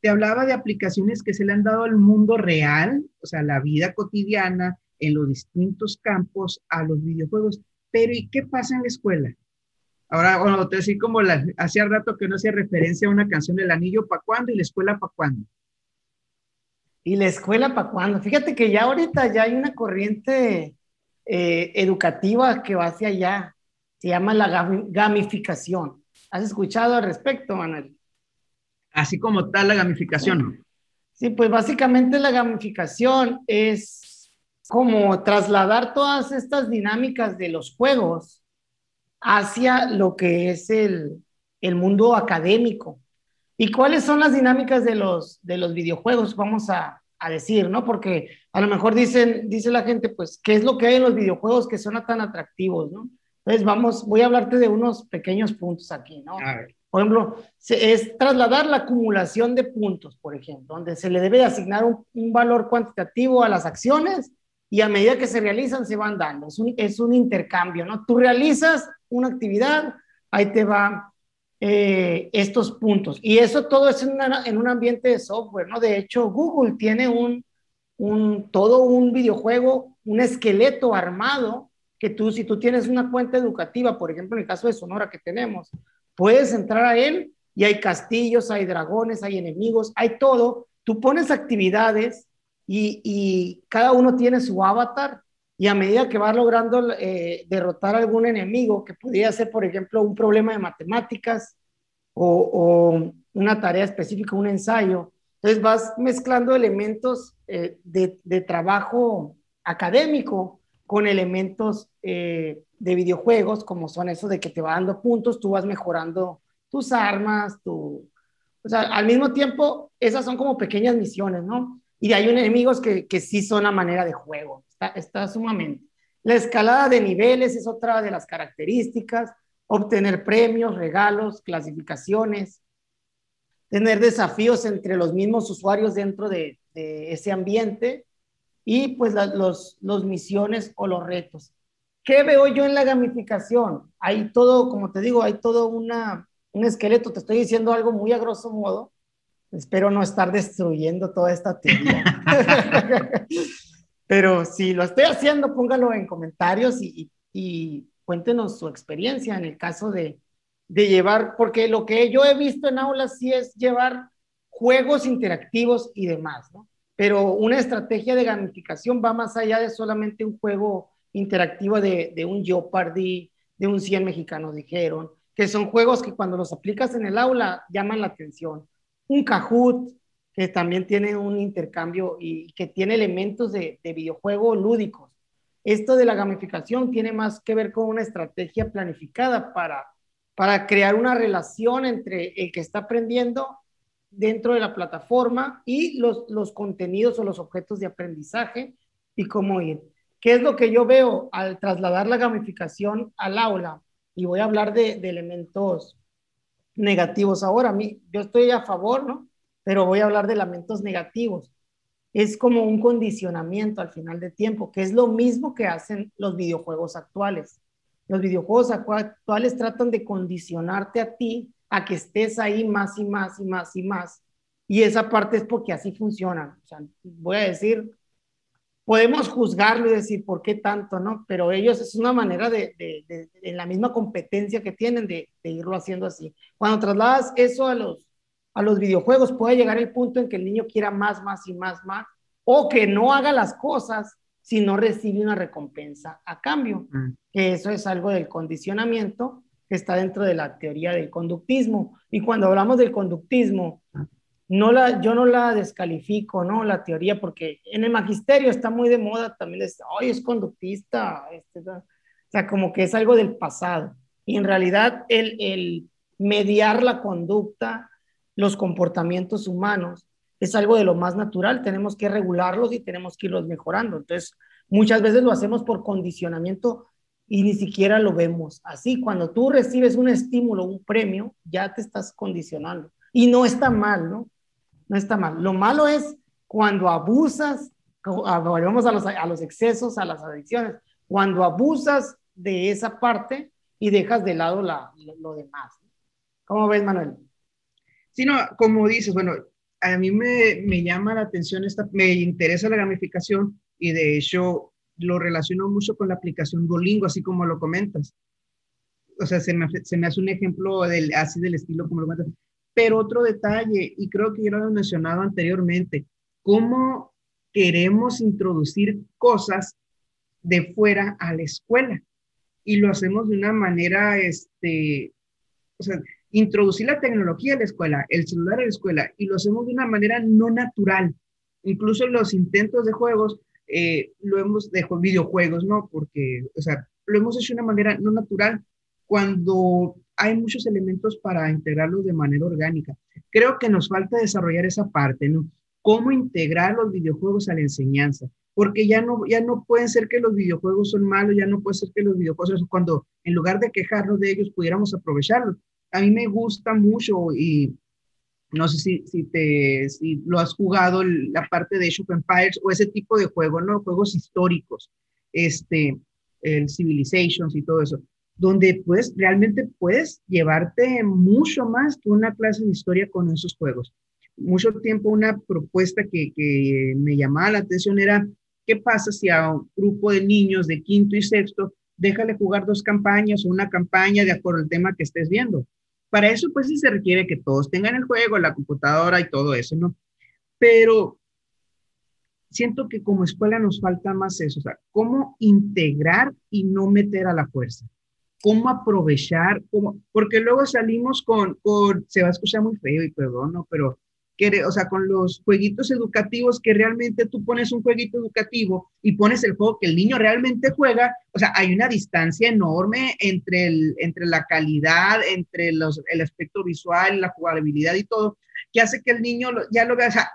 Te hablaba de aplicaciones que se le han dado al mundo real, o sea, la vida cotidiana, en los distintos campos, a los videojuegos. Pero ¿y qué pasa en la escuela? Ahora, bueno, te decía como la, hacía rato que no hacía referencia a una canción del anillo, ¿para cuándo? Y la escuela, ¿para cuándo? ¿Y la escuela para cuándo? Fíjate que ya ahorita ya hay una corriente eh, educativa que va hacia allá. Se llama la gamificación. ¿Has escuchado al respecto, Manuel? Así como tal la gamificación. Sí, pues básicamente la gamificación es como trasladar todas estas dinámicas de los juegos hacia lo que es el, el mundo académico. ¿Y cuáles son las dinámicas de los, de los videojuegos? Vamos a, a, decir, ¿no? Porque a lo mejor dicen, dice la gente, pues, ¿qué es lo que hay en los videojuegos que son tan atractivos, ¿no? Entonces, vamos, voy a hablarte de unos pequeños puntos aquí, ¿no? Por ejemplo, es trasladar la acumulación de puntos, por ejemplo, donde se le debe asignar un, un, valor cuantitativo a las acciones y a medida que se realizan se van dando. Es un, es un intercambio, ¿no? Tú realizas una actividad, ahí te va eh, estos puntos. Y eso todo es en, en, un ambiente de software, ¿no? De hecho, Google tiene un, un, todo un videojuego, un esqueleto armado que tú, si tú tienes una cuenta educativa, por ejemplo, en el caso de Sonora que tenemos, puedes entrar a él y hay castillos, hay dragones, hay enemigos, hay todo. Tú pones actividades y, y cada uno tiene su avatar y a medida que vas logrando eh, derrotar a algún enemigo, que podría ser, por ejemplo, un problema de matemáticas o, una tarea específica, un ensayo, entonces vas mezclando elementos eh, de, de, trabajo académico con elementos eh, de videojuegos, como son esos de que te va dando puntos, tú vas mejorando tus armas, tu... O sea, al mismo tiempo, esas son como pequeñas misiones, ¿no? y hay enemigos que, que sí son a manera de juego, está, está sumamente. La escalada de niveles es otra de las características, obtener premios, regalos, clasificaciones, tener desafíos entre los mismos usuarios dentro de, ese ambiente y pues los, los misiones o los retos. ¿Qué veo yo en la gamificación? Hay todo, como te digo, hay todo una, un esqueleto. Te estoy diciendo algo muy a grosso modo. Espero no estar destruyendo toda esta teoría. Pero si lo estoy haciendo, póngalo en comentarios y, cuéntenos su experiencia en el caso de, de llevar, porque lo que yo he visto en aulas sí es llevar juegos interactivos y demás, ¿no? Pero una estrategia de gamificación va más allá de solamente un juego interactiva de, de un Jeopardy, de un 100 mexicanos dijeron, que son juegos que cuando los aplicas en el aula llaman la atención. Un Kahoot, que también tiene un intercambio y que tiene elementos de, de videojuego lúdicos. Esto de la gamificación tiene más que ver con una estrategia planificada para, para crear una relación entre el que está aprendiendo dentro de la plataforma y los, los contenidos o los objetos de aprendizaje y cómo ir. ¿Qué es lo que yo veo al trasladar la gamificación al aula? Y voy a hablar de, elementos negativos ahora. A mí, yo estoy a favor, ¿no? Pero voy a hablar de elementos negativos. Es como un condicionamiento al final de tiempo, que es lo mismo que hacen los videojuegos actuales. Los videojuegos actuales tratan de condicionarte a ti a que estés ahí más y más y más y más. Y esa parte es porque así funciona. O sea, voy a decir, podemos juzgarlo y decir por qué tanto, ¿no? Pero ellos es una manera de, de, en la misma competencia que tienen de, irlo haciendo así. Cuando trasladas eso a los, a los videojuegos, puede llegar el punto en que el niño quiera más, más y más, más, o que no haga las cosas si no recibe una recompensa a cambio. Mm. Que eso es algo del condicionamiento que está dentro de la teoría del conductismo. Y cuando hablamos del conductismo, no la, yo no la descalifico, ¿no? La teoría, porque en el magisterio está muy de moda también, es, ay, es conductista, este, o sea, como que es algo del pasado. Y en realidad el, el mediar la conducta, los comportamientos humanos, es algo de lo más natural, tenemos que regularlos y tenemos que irlos mejorando. Entonces, muchas veces lo hacemos por condicionamiento y ni siquiera lo vemos así. Cuando tú recibes un estímulo, un premio, ya te estás condicionando. Y no está mal, ¿no? no está mal. Lo malo es cuando abusas, volvemos a los, excesos, a las adicciones, cuando abusas de esa parte y dejas de lado la, lo, demás. ¿Cómo ves, Manuel? Sí, no, como dices, bueno, a mí me, me llama la atención, esta, me interesa la gamificación y de hecho lo relaciono mucho con la aplicación Duolingo, así como lo comentas. O sea, se me, se me hace un ejemplo del, así del estilo como lo comentas. Pero otro detalle, y creo que ya lo he mencionado anteriormente, cómo queremos introducir cosas de fuera a la escuela. Y lo hacemos de una manera, este, o sea, introducir la tecnología a la escuela, el celular a la escuela, y lo hacemos de una manera no natural. Incluso los intentos de juegos, eh, lo hemos, de videojuegos, ¿no? Porque, o sea, lo hemos hecho de una manera no natural cuando hay muchos elementos para integrarlos de manera orgánica. Creo que nos falta desarrollar esa parte, ¿no? Cómo integrar los videojuegos a la enseñanza, porque ya no, ya no pueden ser que los videojuegos son malos, ya no puede ser que los videojuegos, cuando en lugar de quejarnos de ellos, pudiéramos aprovecharlos. A mí me gusta mucho y no sé si, si, te, si lo has jugado, la parte de Age of Empires o ese tipo de juegos, ¿no? Juegos históricos, este, el Civilizations y todo eso donde pues realmente puedes llevarte mucho más que una clase de historia con esos juegos. Mucho tiempo una propuesta que, que me llamaba la atención era, ¿qué pasa si a un grupo de niños de quinto y sexto, déjale jugar dos campañas o una campaña de acuerdo al tema que estés viendo? Para eso pues sí se requiere que todos tengan el juego, la computadora y todo eso, ¿no? Pero siento que como escuela nos falta más eso, o sea, cómo integrar y no meter a la fuerza cómo aprovechar, cómo, porque luego salimos con, con, se va a escuchar muy feo y perdón, ¿no? Pero, que, o sea, con los jueguitos educativos que realmente tú pones un jueguito educativo y pones el juego que el niño realmente juega, o sea, hay una distancia enorme entre, el, entre la calidad, entre los, el aspecto visual, la jugabilidad y todo, que hace que el niño ya lo vea, o sea,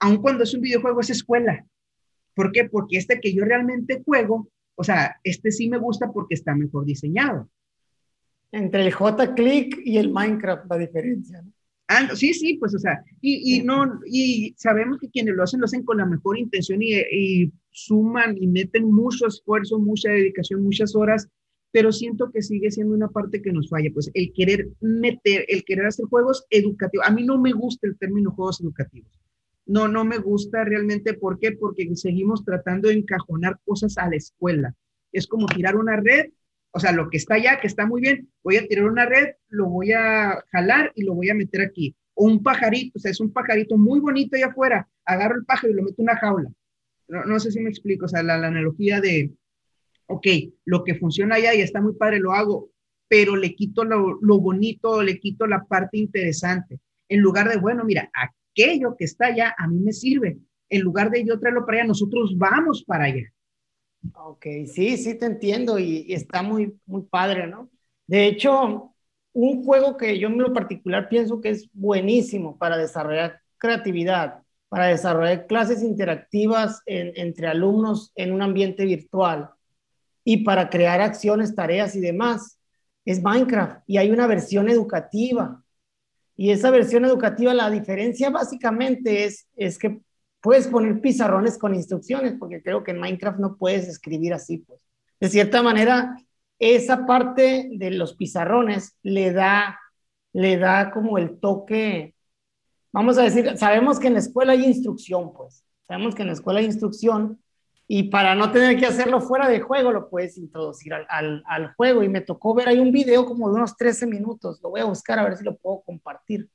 aun cuando es un videojuego, es escuela. ¿Por qué? Porque este que yo realmente juego, o sea, este sí me gusta porque está mejor diseñado. Entre el J-Click y el Minecraft, la diferencia. Ah, sí, sí, pues, o sea, y, y, no, y sabemos que quienes lo hacen, lo hacen con la mejor intención y, y suman y meten mucho esfuerzo, mucha dedicación, muchas horas, pero siento que sigue siendo una parte que nos falla, pues el querer meter, el querer hacer juegos educativos. A mí no me gusta el término juegos educativos. No, no me gusta realmente. ¿Por qué? Porque seguimos tratando de encajonar cosas a la escuela. Es como tirar una red, o sea, lo que está allá, que está muy bien, voy a tirar una red, lo voy a jalar y lo voy a meter aquí. O un pajarito, o sea, es un pajarito muy bonito allá afuera, agarro el pájaro y lo meto en una jaula. No, sé si me explico, o sea, la, la analogía de, ok, lo que funciona allá y está muy padre, lo hago, pero le quito lo, lo bonito, le quito la parte interesante. En lugar de, bueno, mira, aquello que está allá a mí me sirve. En lugar de yo traerlo para allá, nosotros vamos para allá. Ok, sí, sí te entiendo y, está muy, muy padre, ¿no? De hecho, un juego que yo en lo particular pienso que es buenísimo para desarrollar creatividad, para desarrollar clases interactivas entre alumnos en un ambiente virtual y para crear acciones, tareas y demás, es Minecraft y hay una versión educativa. Y esa versión educativa, la diferencia básicamente es, es que puedes poner pizarrones con instrucciones, porque creo que en Minecraft no puedes escribir así, pues. De cierta manera, esa parte de los pizarrones le da, le da como el toque, vamos a decir, sabemos que en la escuela hay instrucción, pues. Sabemos que en la escuela hay instrucción, y para no tener que hacerlo fuera de juego, lo puedes introducir al, al, al, juego. Y me tocó ver ahí un video como de unos 13 minutos. Lo voy a buscar a ver si lo puedo compartir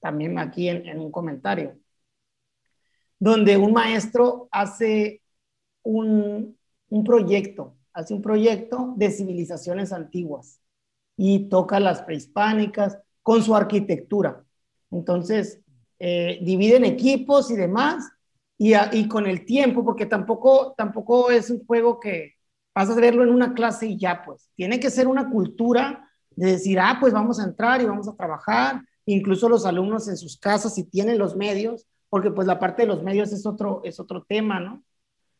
también aquí en, en un comentario. Donde un maestro hace un, un proyecto, hace un proyecto de civilizaciones antiguas y toca las prehispánicas con su arquitectura. Entonces, eh, dividen equipos y demás y, con el tiempo, porque tampoco, tampoco es un juego que vas a verlo en una clase y ya, pues. Tiene que ser una cultura de decir, ah, pues vamos a entrar y vamos a trabajar, incluso los alumnos en sus casas si tienen los medios, porque pues la parte de los medios es otro, es otro tema, ¿no?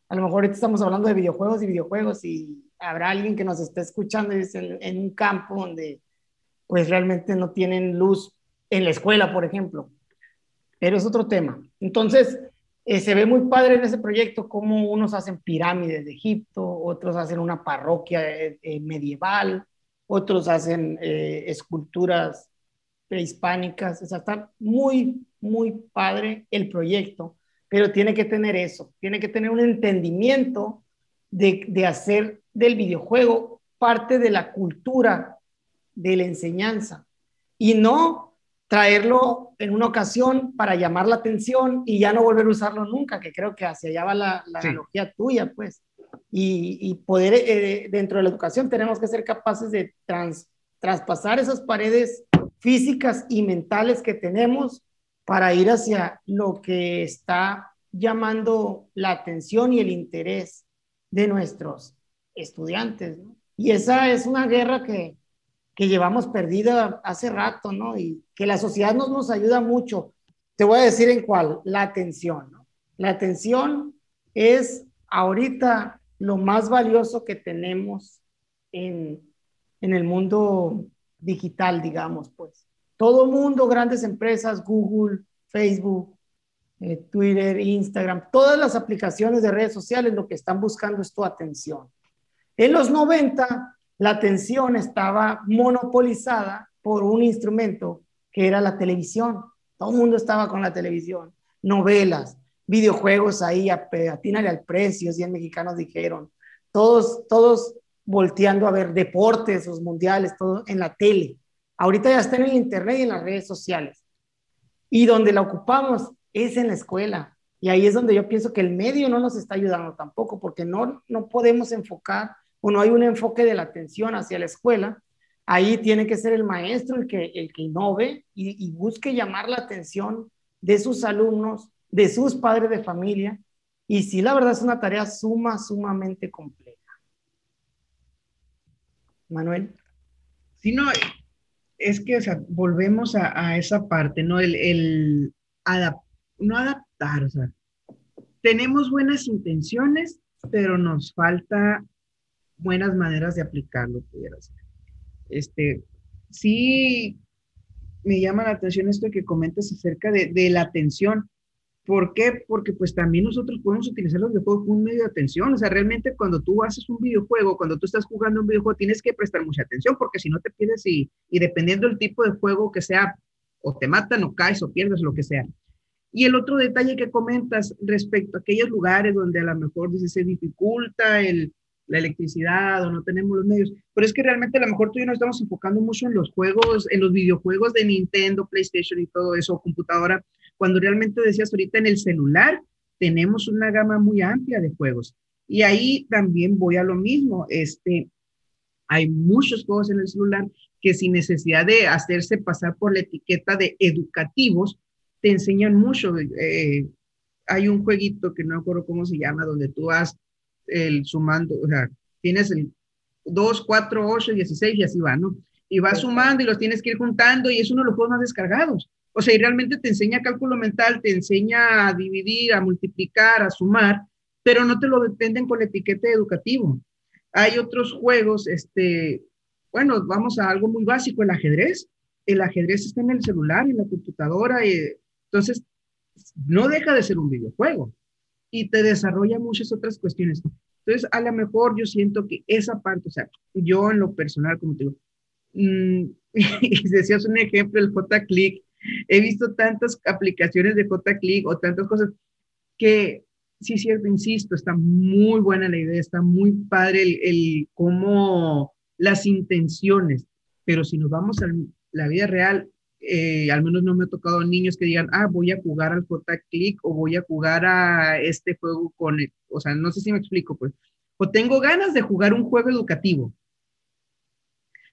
A lo mejor estamos hablando de videojuegos y videojuegos y habrá alguien que nos esté escuchando y dice en un campo donde pues realmente no tienen luz en la escuela, por ejemplo. Pero es otro tema. Entonces, eh, se ve muy padre en ese proyecto cómo unos hacen pirámides de Egipto, otros hacen una parroquia eh, eh, medieval, otros hacen esculturas prehispánicas. O sea, está muy, muy padre el proyecto, pero tiene que tener eso, tiene que tener un entendimiento de, de hacer del videojuego parte de la cultura de la enseñanza y no traerlo en una ocasión para llamar la atención y ya no volver a usarlo nunca, que creo que hacia allá va la, la analogía tuya, pues. Y, y poder, eh, dentro de la educación, tenemos que ser capaces de trans, traspasar esas paredes físicas y mentales que tenemos para ir hacia lo que está llamando la atención y el interés de nuestros estudiantes. Y esa es una guerra que, que llevamos perdida hace rato, ¿no? Y que la sociedad nos, nos ayuda mucho. Te voy a decir en cuál, la atención. La atención es ahorita lo más valioso que tenemos en, en el mundo digital, digamos, pues. Todo mundo, grandes empresas, Google, Facebook, eh, Twitter, Instagram, todas las aplicaciones de redes sociales lo que están buscando es tu atención. En los 90 la atención estaba monopolizada por un instrumento que era la televisión. Todo el mundo estaba con la televisión, novelas, videojuegos ahí, atínale al precio, 100 mexicanos dijeron, todos, todos volteando a ver deportes, los mundiales, todo en la tele. Ahorita ya está en el internet y en las redes sociales. Y donde la ocupamos es en la escuela. Y ahí es donde yo pienso que el medio no nos está ayudando tampoco, porque no, no podemos enfocar o no hay un enfoque de la atención hacia la escuela, ahí tiene que ser el maestro el que, el que innove y, busque llamar la atención de sus alumnos, de sus padres de familia. Y sí, la verdad es una tarea suma, sumamente compleja. Manuel. Sí, no, es que volvemos a, esa parte, ¿no? El, el no adaptar, o sea, tenemos buenas intenciones, pero nos falta buenas maneras de aplicarlo, pudiera ser. Este, sí, me llama la atención esto que comentas acerca de, de la atención. ¿Por qué? Porque pues también nosotros podemos utilizar los videojuegos como un medio de atención. O sea, realmente cuando tú haces un videojuego, cuando tú estás jugando un videojuego, tienes que prestar mucha atención porque si no te pierdes y, y dependiendo del tipo de juego que sea, o te matan o caes o pierdes, lo que sea. Y el otro detalle que comentas respecto a aquellos lugares donde a lo mejor dice, se dificulta el, la electricidad o no tenemos los medios, pero es que realmente a lo mejor tú y yo nos estamos enfocando mucho en los juegos, en los videojuegos de Nintendo, PlayStation y todo eso, computadora, cuando realmente decías ahorita en el celular tenemos una gama muy amplia de juegos. Y ahí también voy a lo mismo, este, hay muchos juegos en el celular que sin necesidad de hacerse pasar por la etiqueta de educativos, te enseñan mucho. Eh, hay un jueguito que no me acuerdo cómo se llama, donde tú vas el sumando, o sea, tienes el 2, 4, 8, 16 y así va, ¿no? Y vas sumando y los tienes que ir juntando y es uno de los juegos más descargados. O sea, y realmente te enseña cálculo mental, te enseña a dividir, a multiplicar, a sumar, pero no te lo dependen con la etiqueta educativo. Hay otros juegos, este, bueno, vamos a algo muy básico, el ajedrez. El ajedrez está en el celular, en la computadora, y entonces, no deja de ser un videojuego y te desarrolla muchas otras cuestiones. Entonces, a lo mejor yo siento que esa parte, o sea, yo en lo personal, como te digo, mmm, y decías un ejemplo, el J-Click, he visto tantas aplicaciones de J-Click o tantas cosas que, sí, cierto, insisto, está muy buena la idea, está muy padre el, el cómo las intenciones, pero si nos vamos a la vida real, eh, al menos no me ha tocado niños que digan, ah, voy a jugar al J-Click o voy a jugar a este juego con, o sea, no sé si me explico, pues, o tengo ganas de jugar un juego educativo.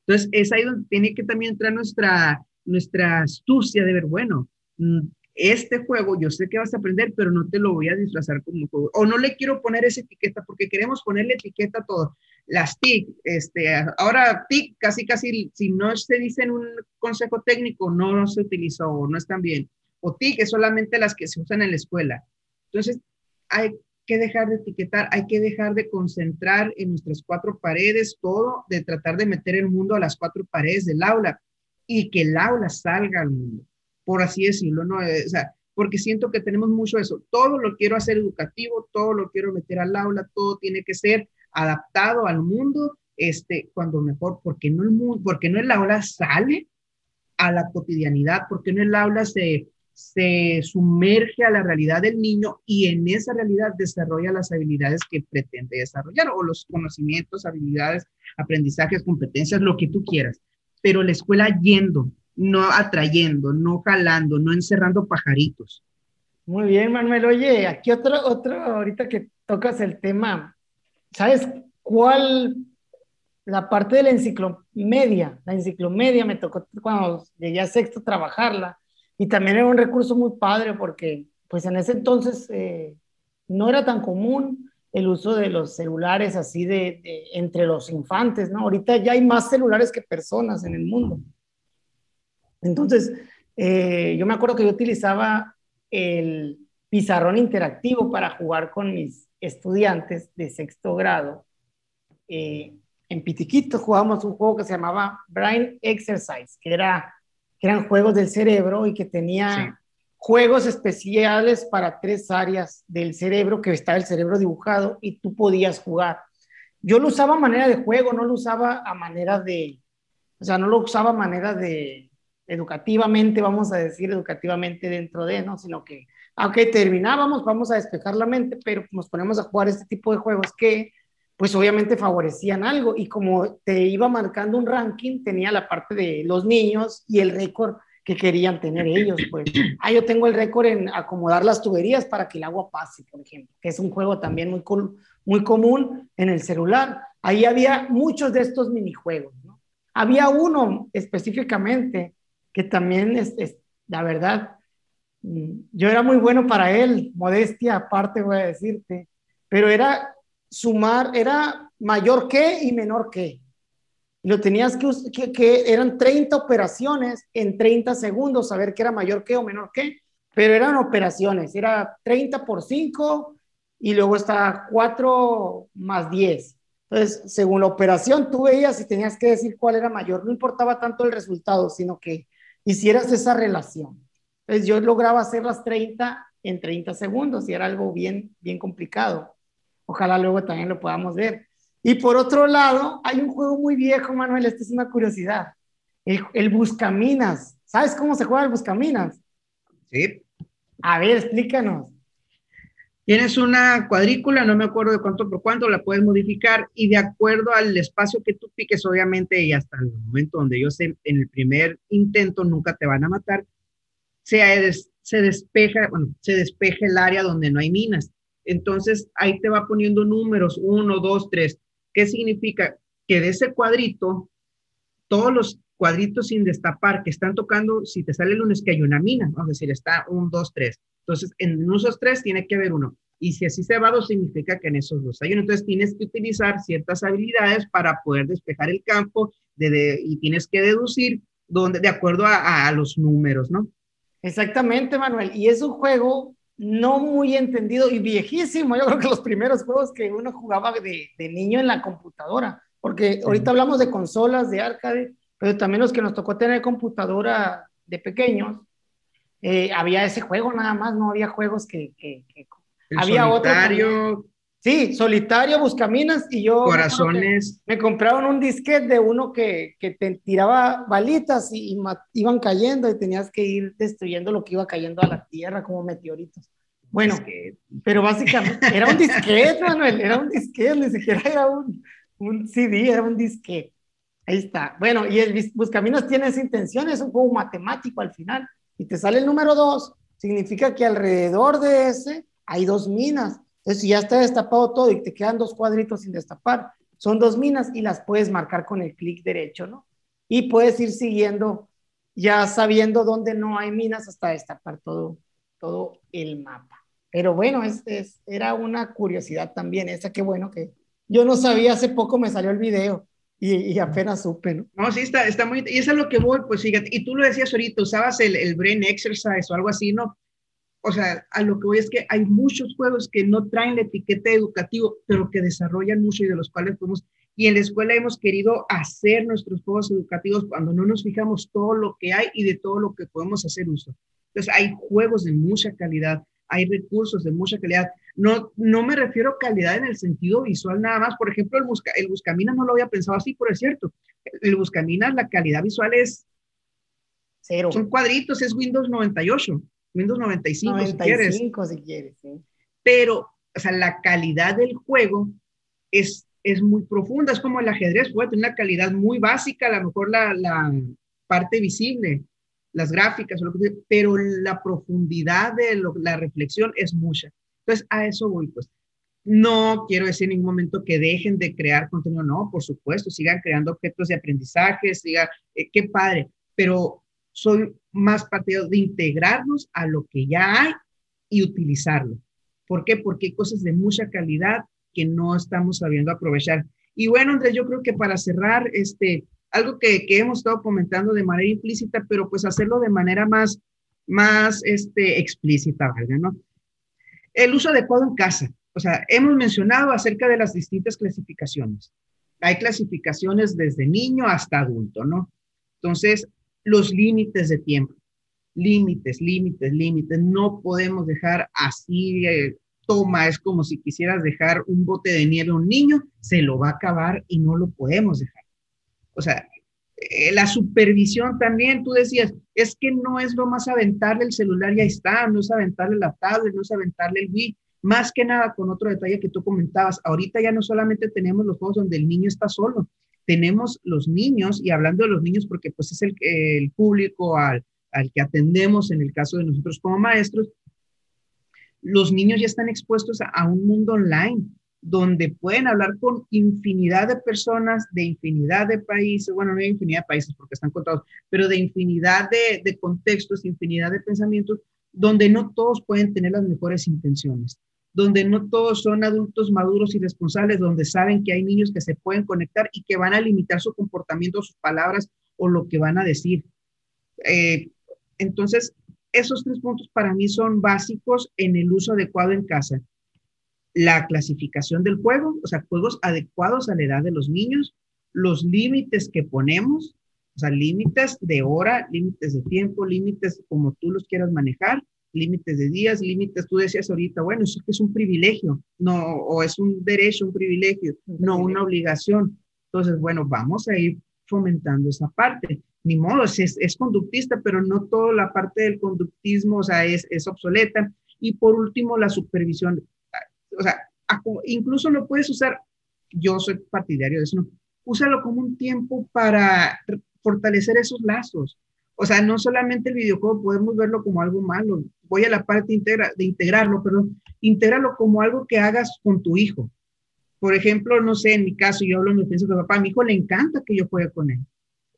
Entonces, es ahí donde tiene que también entrar nuestra, nuestra astucia de ver, bueno, mm, este juego yo sé que vas a aprender, pero no te lo voy a disfrazar como un juego. O no le quiero poner esa etiqueta porque queremos ponerle etiqueta a todo las TIC, este, ahora TIC casi casi, si no se dice en un consejo técnico, no se utilizó o no están bien. O TIC es solamente las que se usan en la escuela. Entonces, hay que dejar de etiquetar, hay que dejar de concentrar en nuestras cuatro paredes todo, de tratar de meter el mundo a las cuatro paredes del aula y que el aula salga al mundo, por así decirlo, ¿no? Eh, o sea, porque siento que tenemos mucho eso. Todo lo quiero hacer educativo, todo lo quiero meter al aula, todo tiene que ser adaptado al mundo, este, cuando mejor, porque no el mundo, porque no el aula sale a la cotidianidad, porque no el aula se, se sumerge a la realidad del niño y en esa realidad desarrolla las habilidades que pretende desarrollar o los conocimientos, habilidades, aprendizajes, competencias, lo que tú quieras. Pero la escuela yendo, no atrayendo, no jalando, no encerrando pajaritos. Muy bien, Manuel. Oye, aquí otro, otro, ahorita que tocas el tema ¿Sabes cuál? La parte de la enciclomedia. La enciclomedia me tocó cuando llegué a sexto trabajarla y también era un recurso muy padre porque pues en ese entonces eh, no era tan común el uso de los celulares así de, entre los infantes, ¿no? Ahorita ya hay más celulares que personas en el mundo. Entonces, eh, yo me acuerdo que yo utilizaba el pizarrón interactivo para jugar con mis estudiantes de sexto grado, eh, en Pitiquito jugábamos un juego que se llamaba Brain Exercise, que, era, que eran juegos del cerebro y que tenía juegos especiales para tres áreas del cerebro, que estaba el cerebro dibujado y tú podías jugar. Yo lo usaba a manera de juego, no lo usaba a manera de, o sea, no lo usaba a manera de educativamente, vamos a decir educativamente dentro de, ¿no? Sino que aunque terminábamos, vamos a despejar la mente, pero nos ponemos a jugar este tipo de juegos que, pues obviamente favorecían algo. Y como te iba marcando un ranking, tenía la parte de los niños y el récord que querían tener ellos. Pues, ah, yo tengo el récord en acomodar las tuberías para que el agua pase, por ejemplo, que es un juego también muy, muy común en el celular. Ahí había muchos de estos minijuegos, ¿no? Había uno específicamente que también es la verdad, yo era muy bueno para él, modestia aparte voy a decirte, pero era sumar, era mayor que y menor que. Lo tenías que, que, que eran 30 operaciones en 30 segundos, saber qué era mayor que o menor que. pero eran operaciones, era 30 por 5 y luego está 4 más 10. Entonces, según la operación, tú veías y tenías que decir cuál era mayor. No importaba tanto el resultado, sino que hicieras esa relación. Entonces, yo lograba hacer las 30 en 30 segundos y era algo bien, bien complicado. Ojalá luego también lo podamos ver. Y por otro lado, hay un juego muy viejo, Manuel, esta es una curiosidad. El, el Buscaminas. ¿Sabes cómo se juega el Buscaminas? Sí. A ver, explícanos. Tienes una cuadrícula, no me acuerdo de cuánto por cuánto, la puedes modificar y de acuerdo al espacio que tú piques, obviamente, y hasta el momento donde yo sé, en el primer intento nunca te van a matar, se, se despeja, bueno, se despeja el área donde no hay minas. Entonces ahí te va poniendo números, uno, dos, tres. ¿Qué significa? Que de ese cuadrito, todos los cuadritos sin destapar que están tocando, si te sale el lunes que hay una mina, vamos a decir, está un, dos, tres. Entonces, en esos tres tiene que haber uno. Y si así se va dos, significa que en esos dos hay uno. Entonces, tienes que utilizar ciertas habilidades para poder despejar el campo de, y tienes que deducir donde, de acuerdo a, a los números, ¿no? Exactamente, Manuel. Y es un juego no muy entendido y viejísimo. Yo creo que los primeros juegos que uno jugaba de, de niño en la computadora, porque ahorita hablamos de consolas, de arcade, pero también los que nos tocó tener computadora de pequeños, eh, había ese juego nada más, no había juegos que... que, que había solitario. otro. Sí, solitario, buscaminas y yo... Corazones. Me compraron un disquete de uno que, que te tiraba balitas y, iban cayendo y tenías que ir destruyendo lo que iba cayendo a la tierra como meteoritos. Bueno, pero básicamente era un disquete, Manuel, era un disquete, ni siquiera era un, un CD, era un disquete. Ahí está. Bueno, y el Buscaminos tiene esa intención, es un juego matemático al final. Y te sale el número dos, significa que alrededor de ese hay dos minas. Entonces, si ya está destapado todo y te quedan dos cuadritos sin destapar, son dos minas y las puedes marcar con el clic derecho, ¿no? Y puedes ir siguiendo, ya sabiendo dónde no hay minas hasta destapar todo, todo el mapa. Pero bueno, es, es, era una curiosidad también, esa que bueno que yo no sabía, hace poco me salió el video y, y, apenas supe, ¿no? No, sí, está, está muy... Y eso es lo que voy, pues fíjate, y tú lo decías ahorita, usabas el, el brain exercise o algo así, ¿no? O sea, a lo que voy es que hay muchos juegos que no traen la etiqueta educativo, pero que desarrollan mucho y de los cuales podemos, y en la escuela hemos querido hacer nuestros juegos educativos cuando no nos fijamos todo lo que hay y de todo lo que podemos hacer uso. Entonces, hay juegos de mucha calidad, hay recursos de mucha calidad. No, no me refiero a calidad en el sentido visual nada más. Por ejemplo, el, busca, el Buscaminas no lo había pensado así, pero es cierto. El Buscaminas, la calidad visual es... Cero. Son cuadritos, es Windows 98. Windows 95, 95 si quieres. Pero, o sea, la calidad del juego es, es muy profunda, es como el ajedrez, puede tener una calidad muy básica, a lo mejor la, la parte visible, las gráficas, pero la profundidad de la reflexión es mucha. Entonces, a eso voy, pues. No quiero decir en ningún momento que dejen de crear contenido, no, por supuesto, sigan creando objetos de aprendizaje, sigan, eh, qué padre, pero soy más partidario de integrarnos a lo que ya hay y utilizarlo. ¿Por qué? Porque hay cosas de mucha calidad que no estamos sabiendo aprovechar. Y bueno, Andrés, yo creo que para cerrar, este, algo que, que hemos estado comentando de manera implícita, pero pues hacerlo de manera más, más este, explícita, ¿verdad? ¿no? El uso adecuado en casa. O sea, hemos mencionado acerca de las distintas clasificaciones. Hay clasificaciones desde niño hasta adulto, ¿no? Entonces, los límites de tiempo. Límites, límites, límites. No podemos dejar así, eh, toma, es como si quisieras dejar un bote de nieve a un niño, se lo va a acabar y no lo podemos dejar. O sea, eh, la supervisión también, tú decías, es que no es lo más aventarle el celular y ahí está, no es aventarle la tablet, no es aventarle el Wii, más que nada con otro detalle que tú comentabas, ahorita ya no solamente tenemos los juegos donde el niño está solo, tenemos los niños, y hablando de los niños porque pues es el, público al, al que atendemos en el caso de nosotros como maestros, los niños ya están expuestos a, a, un mundo online donde pueden hablar con infinidad de personas de infinidad de países, bueno, no hay infinidad de países porque están contados, pero de infinidad de, de contextos, infinidad de pensamientos, donde no todos pueden tener las mejores intenciones donde no todos son adultos maduros y responsables, donde saben que hay niños que se pueden conectar y que van a limitar su comportamiento, sus palabras o lo que van a decir. Eh, entonces, esos tres puntos para mí son básicos en el uso adecuado en casa. La clasificación del juego, o sea, juegos adecuados a la edad de los niños, los límites que ponemos, o sea, límites de hora, límites de tiempo, límites como tú los quieras manejar, límites de días, límites, tú decías ahorita, bueno, eso es un privilegio, no, o es un derecho, un privilegio, no una obligación. Entonces, bueno, vamos a ir fomentando esa parte. Ni modo, es, es conductista, pero no toda la parte del conductismo, o sea, es, es obsoleta. Y por último, la supervisión. O sea, incluso lo puedes usar, yo soy partidario de eso, ¿no? úsalo como un tiempo para fortalecer esos lazos. O sea, no solamente el videojuego podemos verlo como algo malo, voy a la parte integra, de integrarlo, pero intégralo como algo que hagas con tu hijo. Por ejemplo, no sé, en mi caso, yo hablo en defensa de papá, a mi hijo le encanta que yo juegue con él.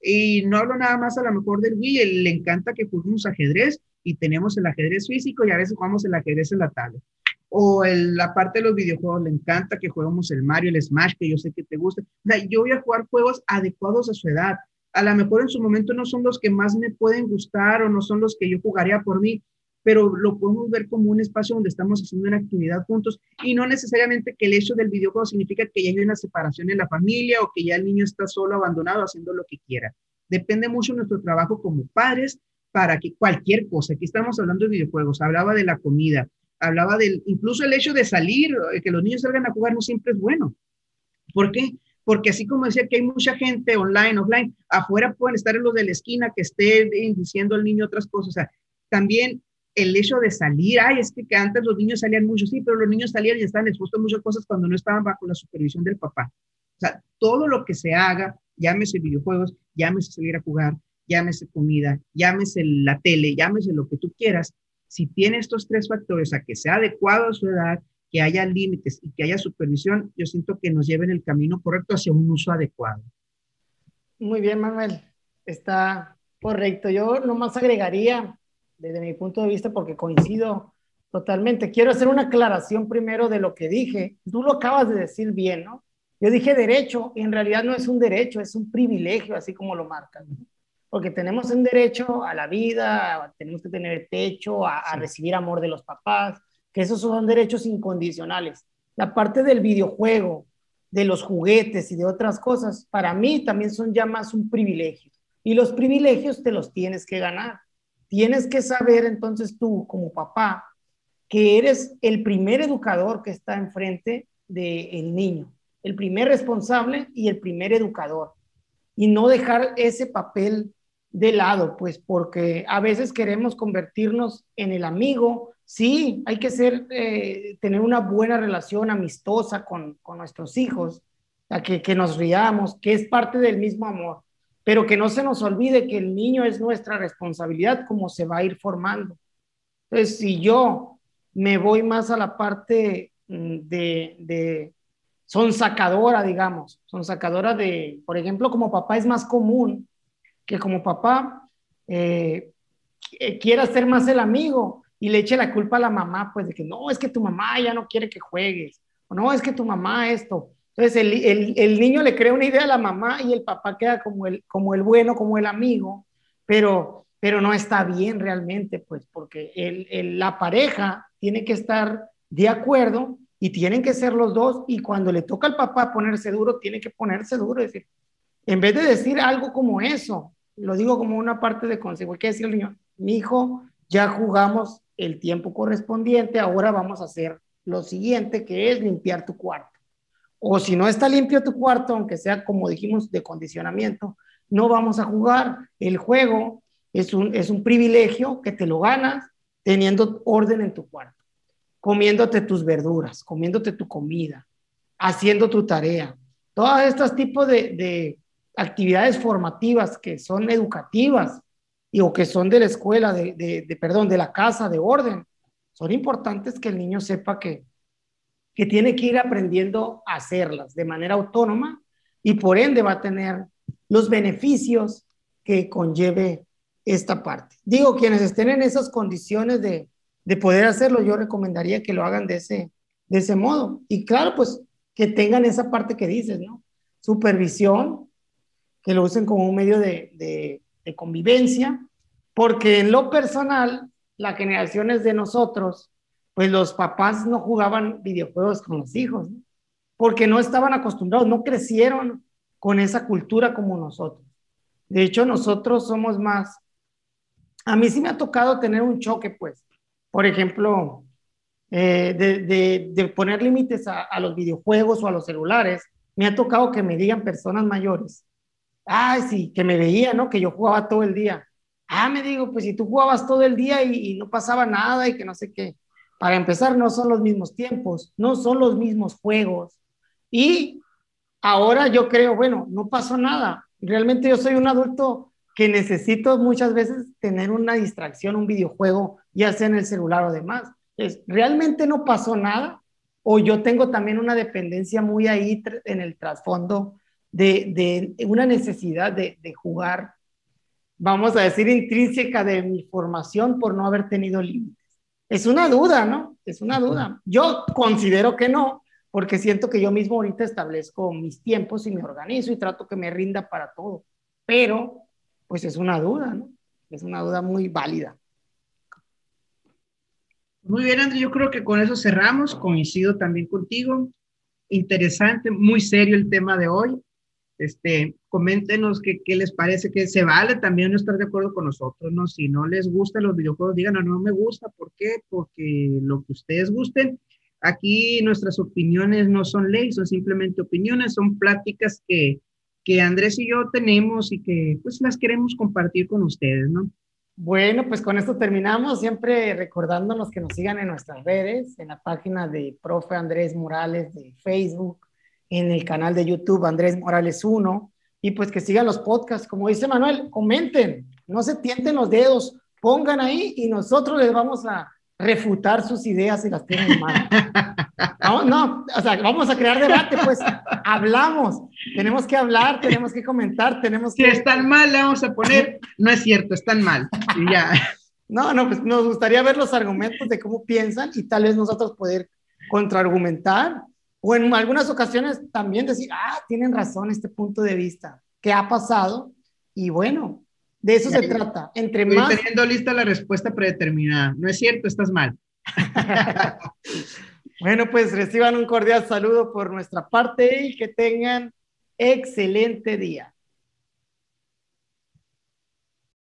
Y no hablo nada más a lo mejor del Wii, le encanta que juguemos ajedrez y tenemos el ajedrez físico y a veces jugamos el ajedrez en la tablet. O el, la parte de los videojuegos, le encanta que juguemos el Mario, el Smash, que yo sé que te gusta. O sea, yo voy a jugar juegos adecuados a su edad. A lo mejor en su momento no son los que más me pueden gustar o no son los que yo jugaría por mí, pero lo podemos ver como un espacio donde estamos haciendo una actividad juntos y no necesariamente que el hecho del videojuego significa que ya hay una separación en la familia o que ya el niño está solo, abandonado, haciendo lo que quiera. Depende mucho de nuestro trabajo como padres para que cualquier cosa, aquí estamos hablando de videojuegos, hablaba de la comida, hablaba del, incluso el hecho de salir, eh, que los niños salgan a jugar no siempre es bueno. ¿Por qué? Porque así como decía que hay mucha gente online, offline, afuera pueden estar en los de la esquina que esté diciendo al niño otras cosas. O sea, también el hecho de salir, ay, es que, antes los niños salían mucho, sí, pero los niños salían y estaban expuestos a muchas cosas cuando no estaban bajo la supervisión del papá. O sea, todo lo que se haga, llámese videojuegos, llámese salir a jugar, llámese comida, llámese la tele, llámese lo que tú quieras, si tiene estos tres factores, a que sea adecuado a su edad, que haya límites y que haya supervisión, yo siento que nos lleven el camino correcto hacia un uso adecuado. Muy bien, Manuel, está correcto. Yo nomás agregaría desde mi punto de vista, porque coincido totalmente. Quiero hacer una aclaración primero de lo que dije. Tú lo acabas de decir bien, ¿no? Yo dije derecho, y en realidad no es un derecho, es un privilegio, así como lo marcan. Porque tenemos un derecho a la vida, tenemos que tener techo, a, a recibir amor de los papás, que esos son derechos incondicionales. La parte del videojuego, de los juguetes y de otras cosas, para mí también son ya más un privilegio. Y los privilegios te los tienes que ganar. Tienes que saber entonces tú como papá que eres el primer educador que está enfrente del niño, el primer responsable y el primer educador. Y no dejar ese papel de lado, pues porque a veces queremos convertirnos en el amigo. Sí, hay que ser, eh, tener una buena relación amistosa con, nuestros hijos, a que, que nos riamos, que es parte del mismo amor pero que no se nos olvide que el niño es nuestra responsabilidad como se va a ir formando. Entonces, si yo me voy más a la parte mm, de, de son sacadora, digamos, son sacadora de, por ejemplo, como papá es más común que como papá eh, quiera ser más el amigo y le eche la culpa a la mamá, pues de que no, es que tu mamá ya no quiere que juegues, o no, es que tu mamá esto. Entonces el, niño le crea una idea a la mamá y el papá queda como el, como el bueno, como el amigo, pero, pero no está bien realmente, pues porque la pareja tiene que estar de acuerdo y tienen que ser los dos y cuando le toca al papá ponerse duro, tiene que ponerse duro, es decir, en vez de decir algo como eso, lo digo como una parte de consejo, hay que decir al niño, mi hijo, ya jugamos el tiempo correspondiente, ahora vamos a hacer lo siguiente, que es limpiar tu cuarto. O si no está limpio tu cuarto, aunque sea como dijimos de condicionamiento, no vamos a jugar. El juego es un, es un privilegio que te lo ganas teniendo orden en tu cuarto, comiéndote tus verduras, comiéndote tu comida, haciendo tu tarea. Todos estos tipos de, de actividades formativas que son educativas y o que son de la escuela, de, de, de, perdón, de la casa, de orden, son importantes que el niño sepa que, que tiene que ir aprendiendo a hacerlas de manera autónoma y por ende va a tener los beneficios que conlleve esta parte. Digo, quienes estén en esas condiciones de, de poder hacerlo, yo recomendaría que lo hagan de ese, de ese modo. Y claro, pues que tengan esa parte que dices, ¿no? Supervisión, que lo usen como un medio de, de, de convivencia, porque en lo personal las generaciones de nosotros, pues los papás no jugaban videojuegos con los hijos, porque no estaban acostumbrados, no crecieron con esa cultura como nosotros. De hecho, nosotros somos más, a mí sí me ha tocado tener un choque, pues, por ejemplo, eh, de, poner límites a, los videojuegos o a los celulares, me ha tocado que me digan personas mayores, ay, sí, que me veía, ¿no? Que yo jugaba todo el día. Ah, me digo, pues si tú jugabas todo el día y, y no pasaba nada y que no sé qué. Para empezar, no son los mismos tiempos, no son los mismos juegos. Y ahora yo creo, bueno, no pasó nada. Realmente yo soy un adulto que necesito muchas veces tener una distracción, un videojuego, ya sea en el celular o demás. Es, realmente no pasó nada o yo tengo también una dependencia muy ahí en el trasfondo de, una necesidad de, de, jugar, vamos a decir, intrínseca de mi formación por no haber tenido límites. Es una duda, ¿no? Es una duda. Yo considero que no, porque siento que yo mismo ahorita establezco mis tiempos y me organizo y trato que me rinda para todo. Pero, pues es una duda, ¿no? Es una duda muy válida. Muy bien, André, yo creo que con eso cerramos. Coincido también contigo. Interesante, muy serio el tema de hoy. Este, coméntenos qué, qué les parece, que se vale también no estar de acuerdo con nosotros, ¿no? Si no les gustan los videojuegos, digan, no, no me gusta, ¿por qué? Porque lo que ustedes gusten. Aquí nuestras opiniones no son ley, son simplemente opiniones, son pláticas que, que Andrés y yo tenemos y que pues las queremos compartir con ustedes, ¿no? Bueno, pues con esto terminamos, siempre recordándonos que nos sigan en nuestras redes, en la página de Profe Andrés Morales de Facebook, en el canal de YouTube Andrés Morales 1, y pues que sigan los podcasts, como dice Manuel, comenten, no se tienten los dedos, pongan ahí y nosotros les vamos a refutar sus ideas si las tienen mal. No, no, o sea, vamos a crear debate, pues hablamos, tenemos que hablar, tenemos que comentar, tenemos que... Si están mal, le vamos a poner, no es cierto, están mal, y ya. No, no, pues nos gustaría ver los argumentos de cómo piensan y tal vez nosotros poder contraargumentar o en algunas ocasiones también decir, ah, tienen razón este punto de vista, ¿qué ha pasado? Y bueno, de eso se trata. Entre Estoy más... teniendo lista la respuesta predeterminada. No es cierto, estás mal. bueno, pues reciban un cordial saludo por nuestra parte y que tengan excelente día.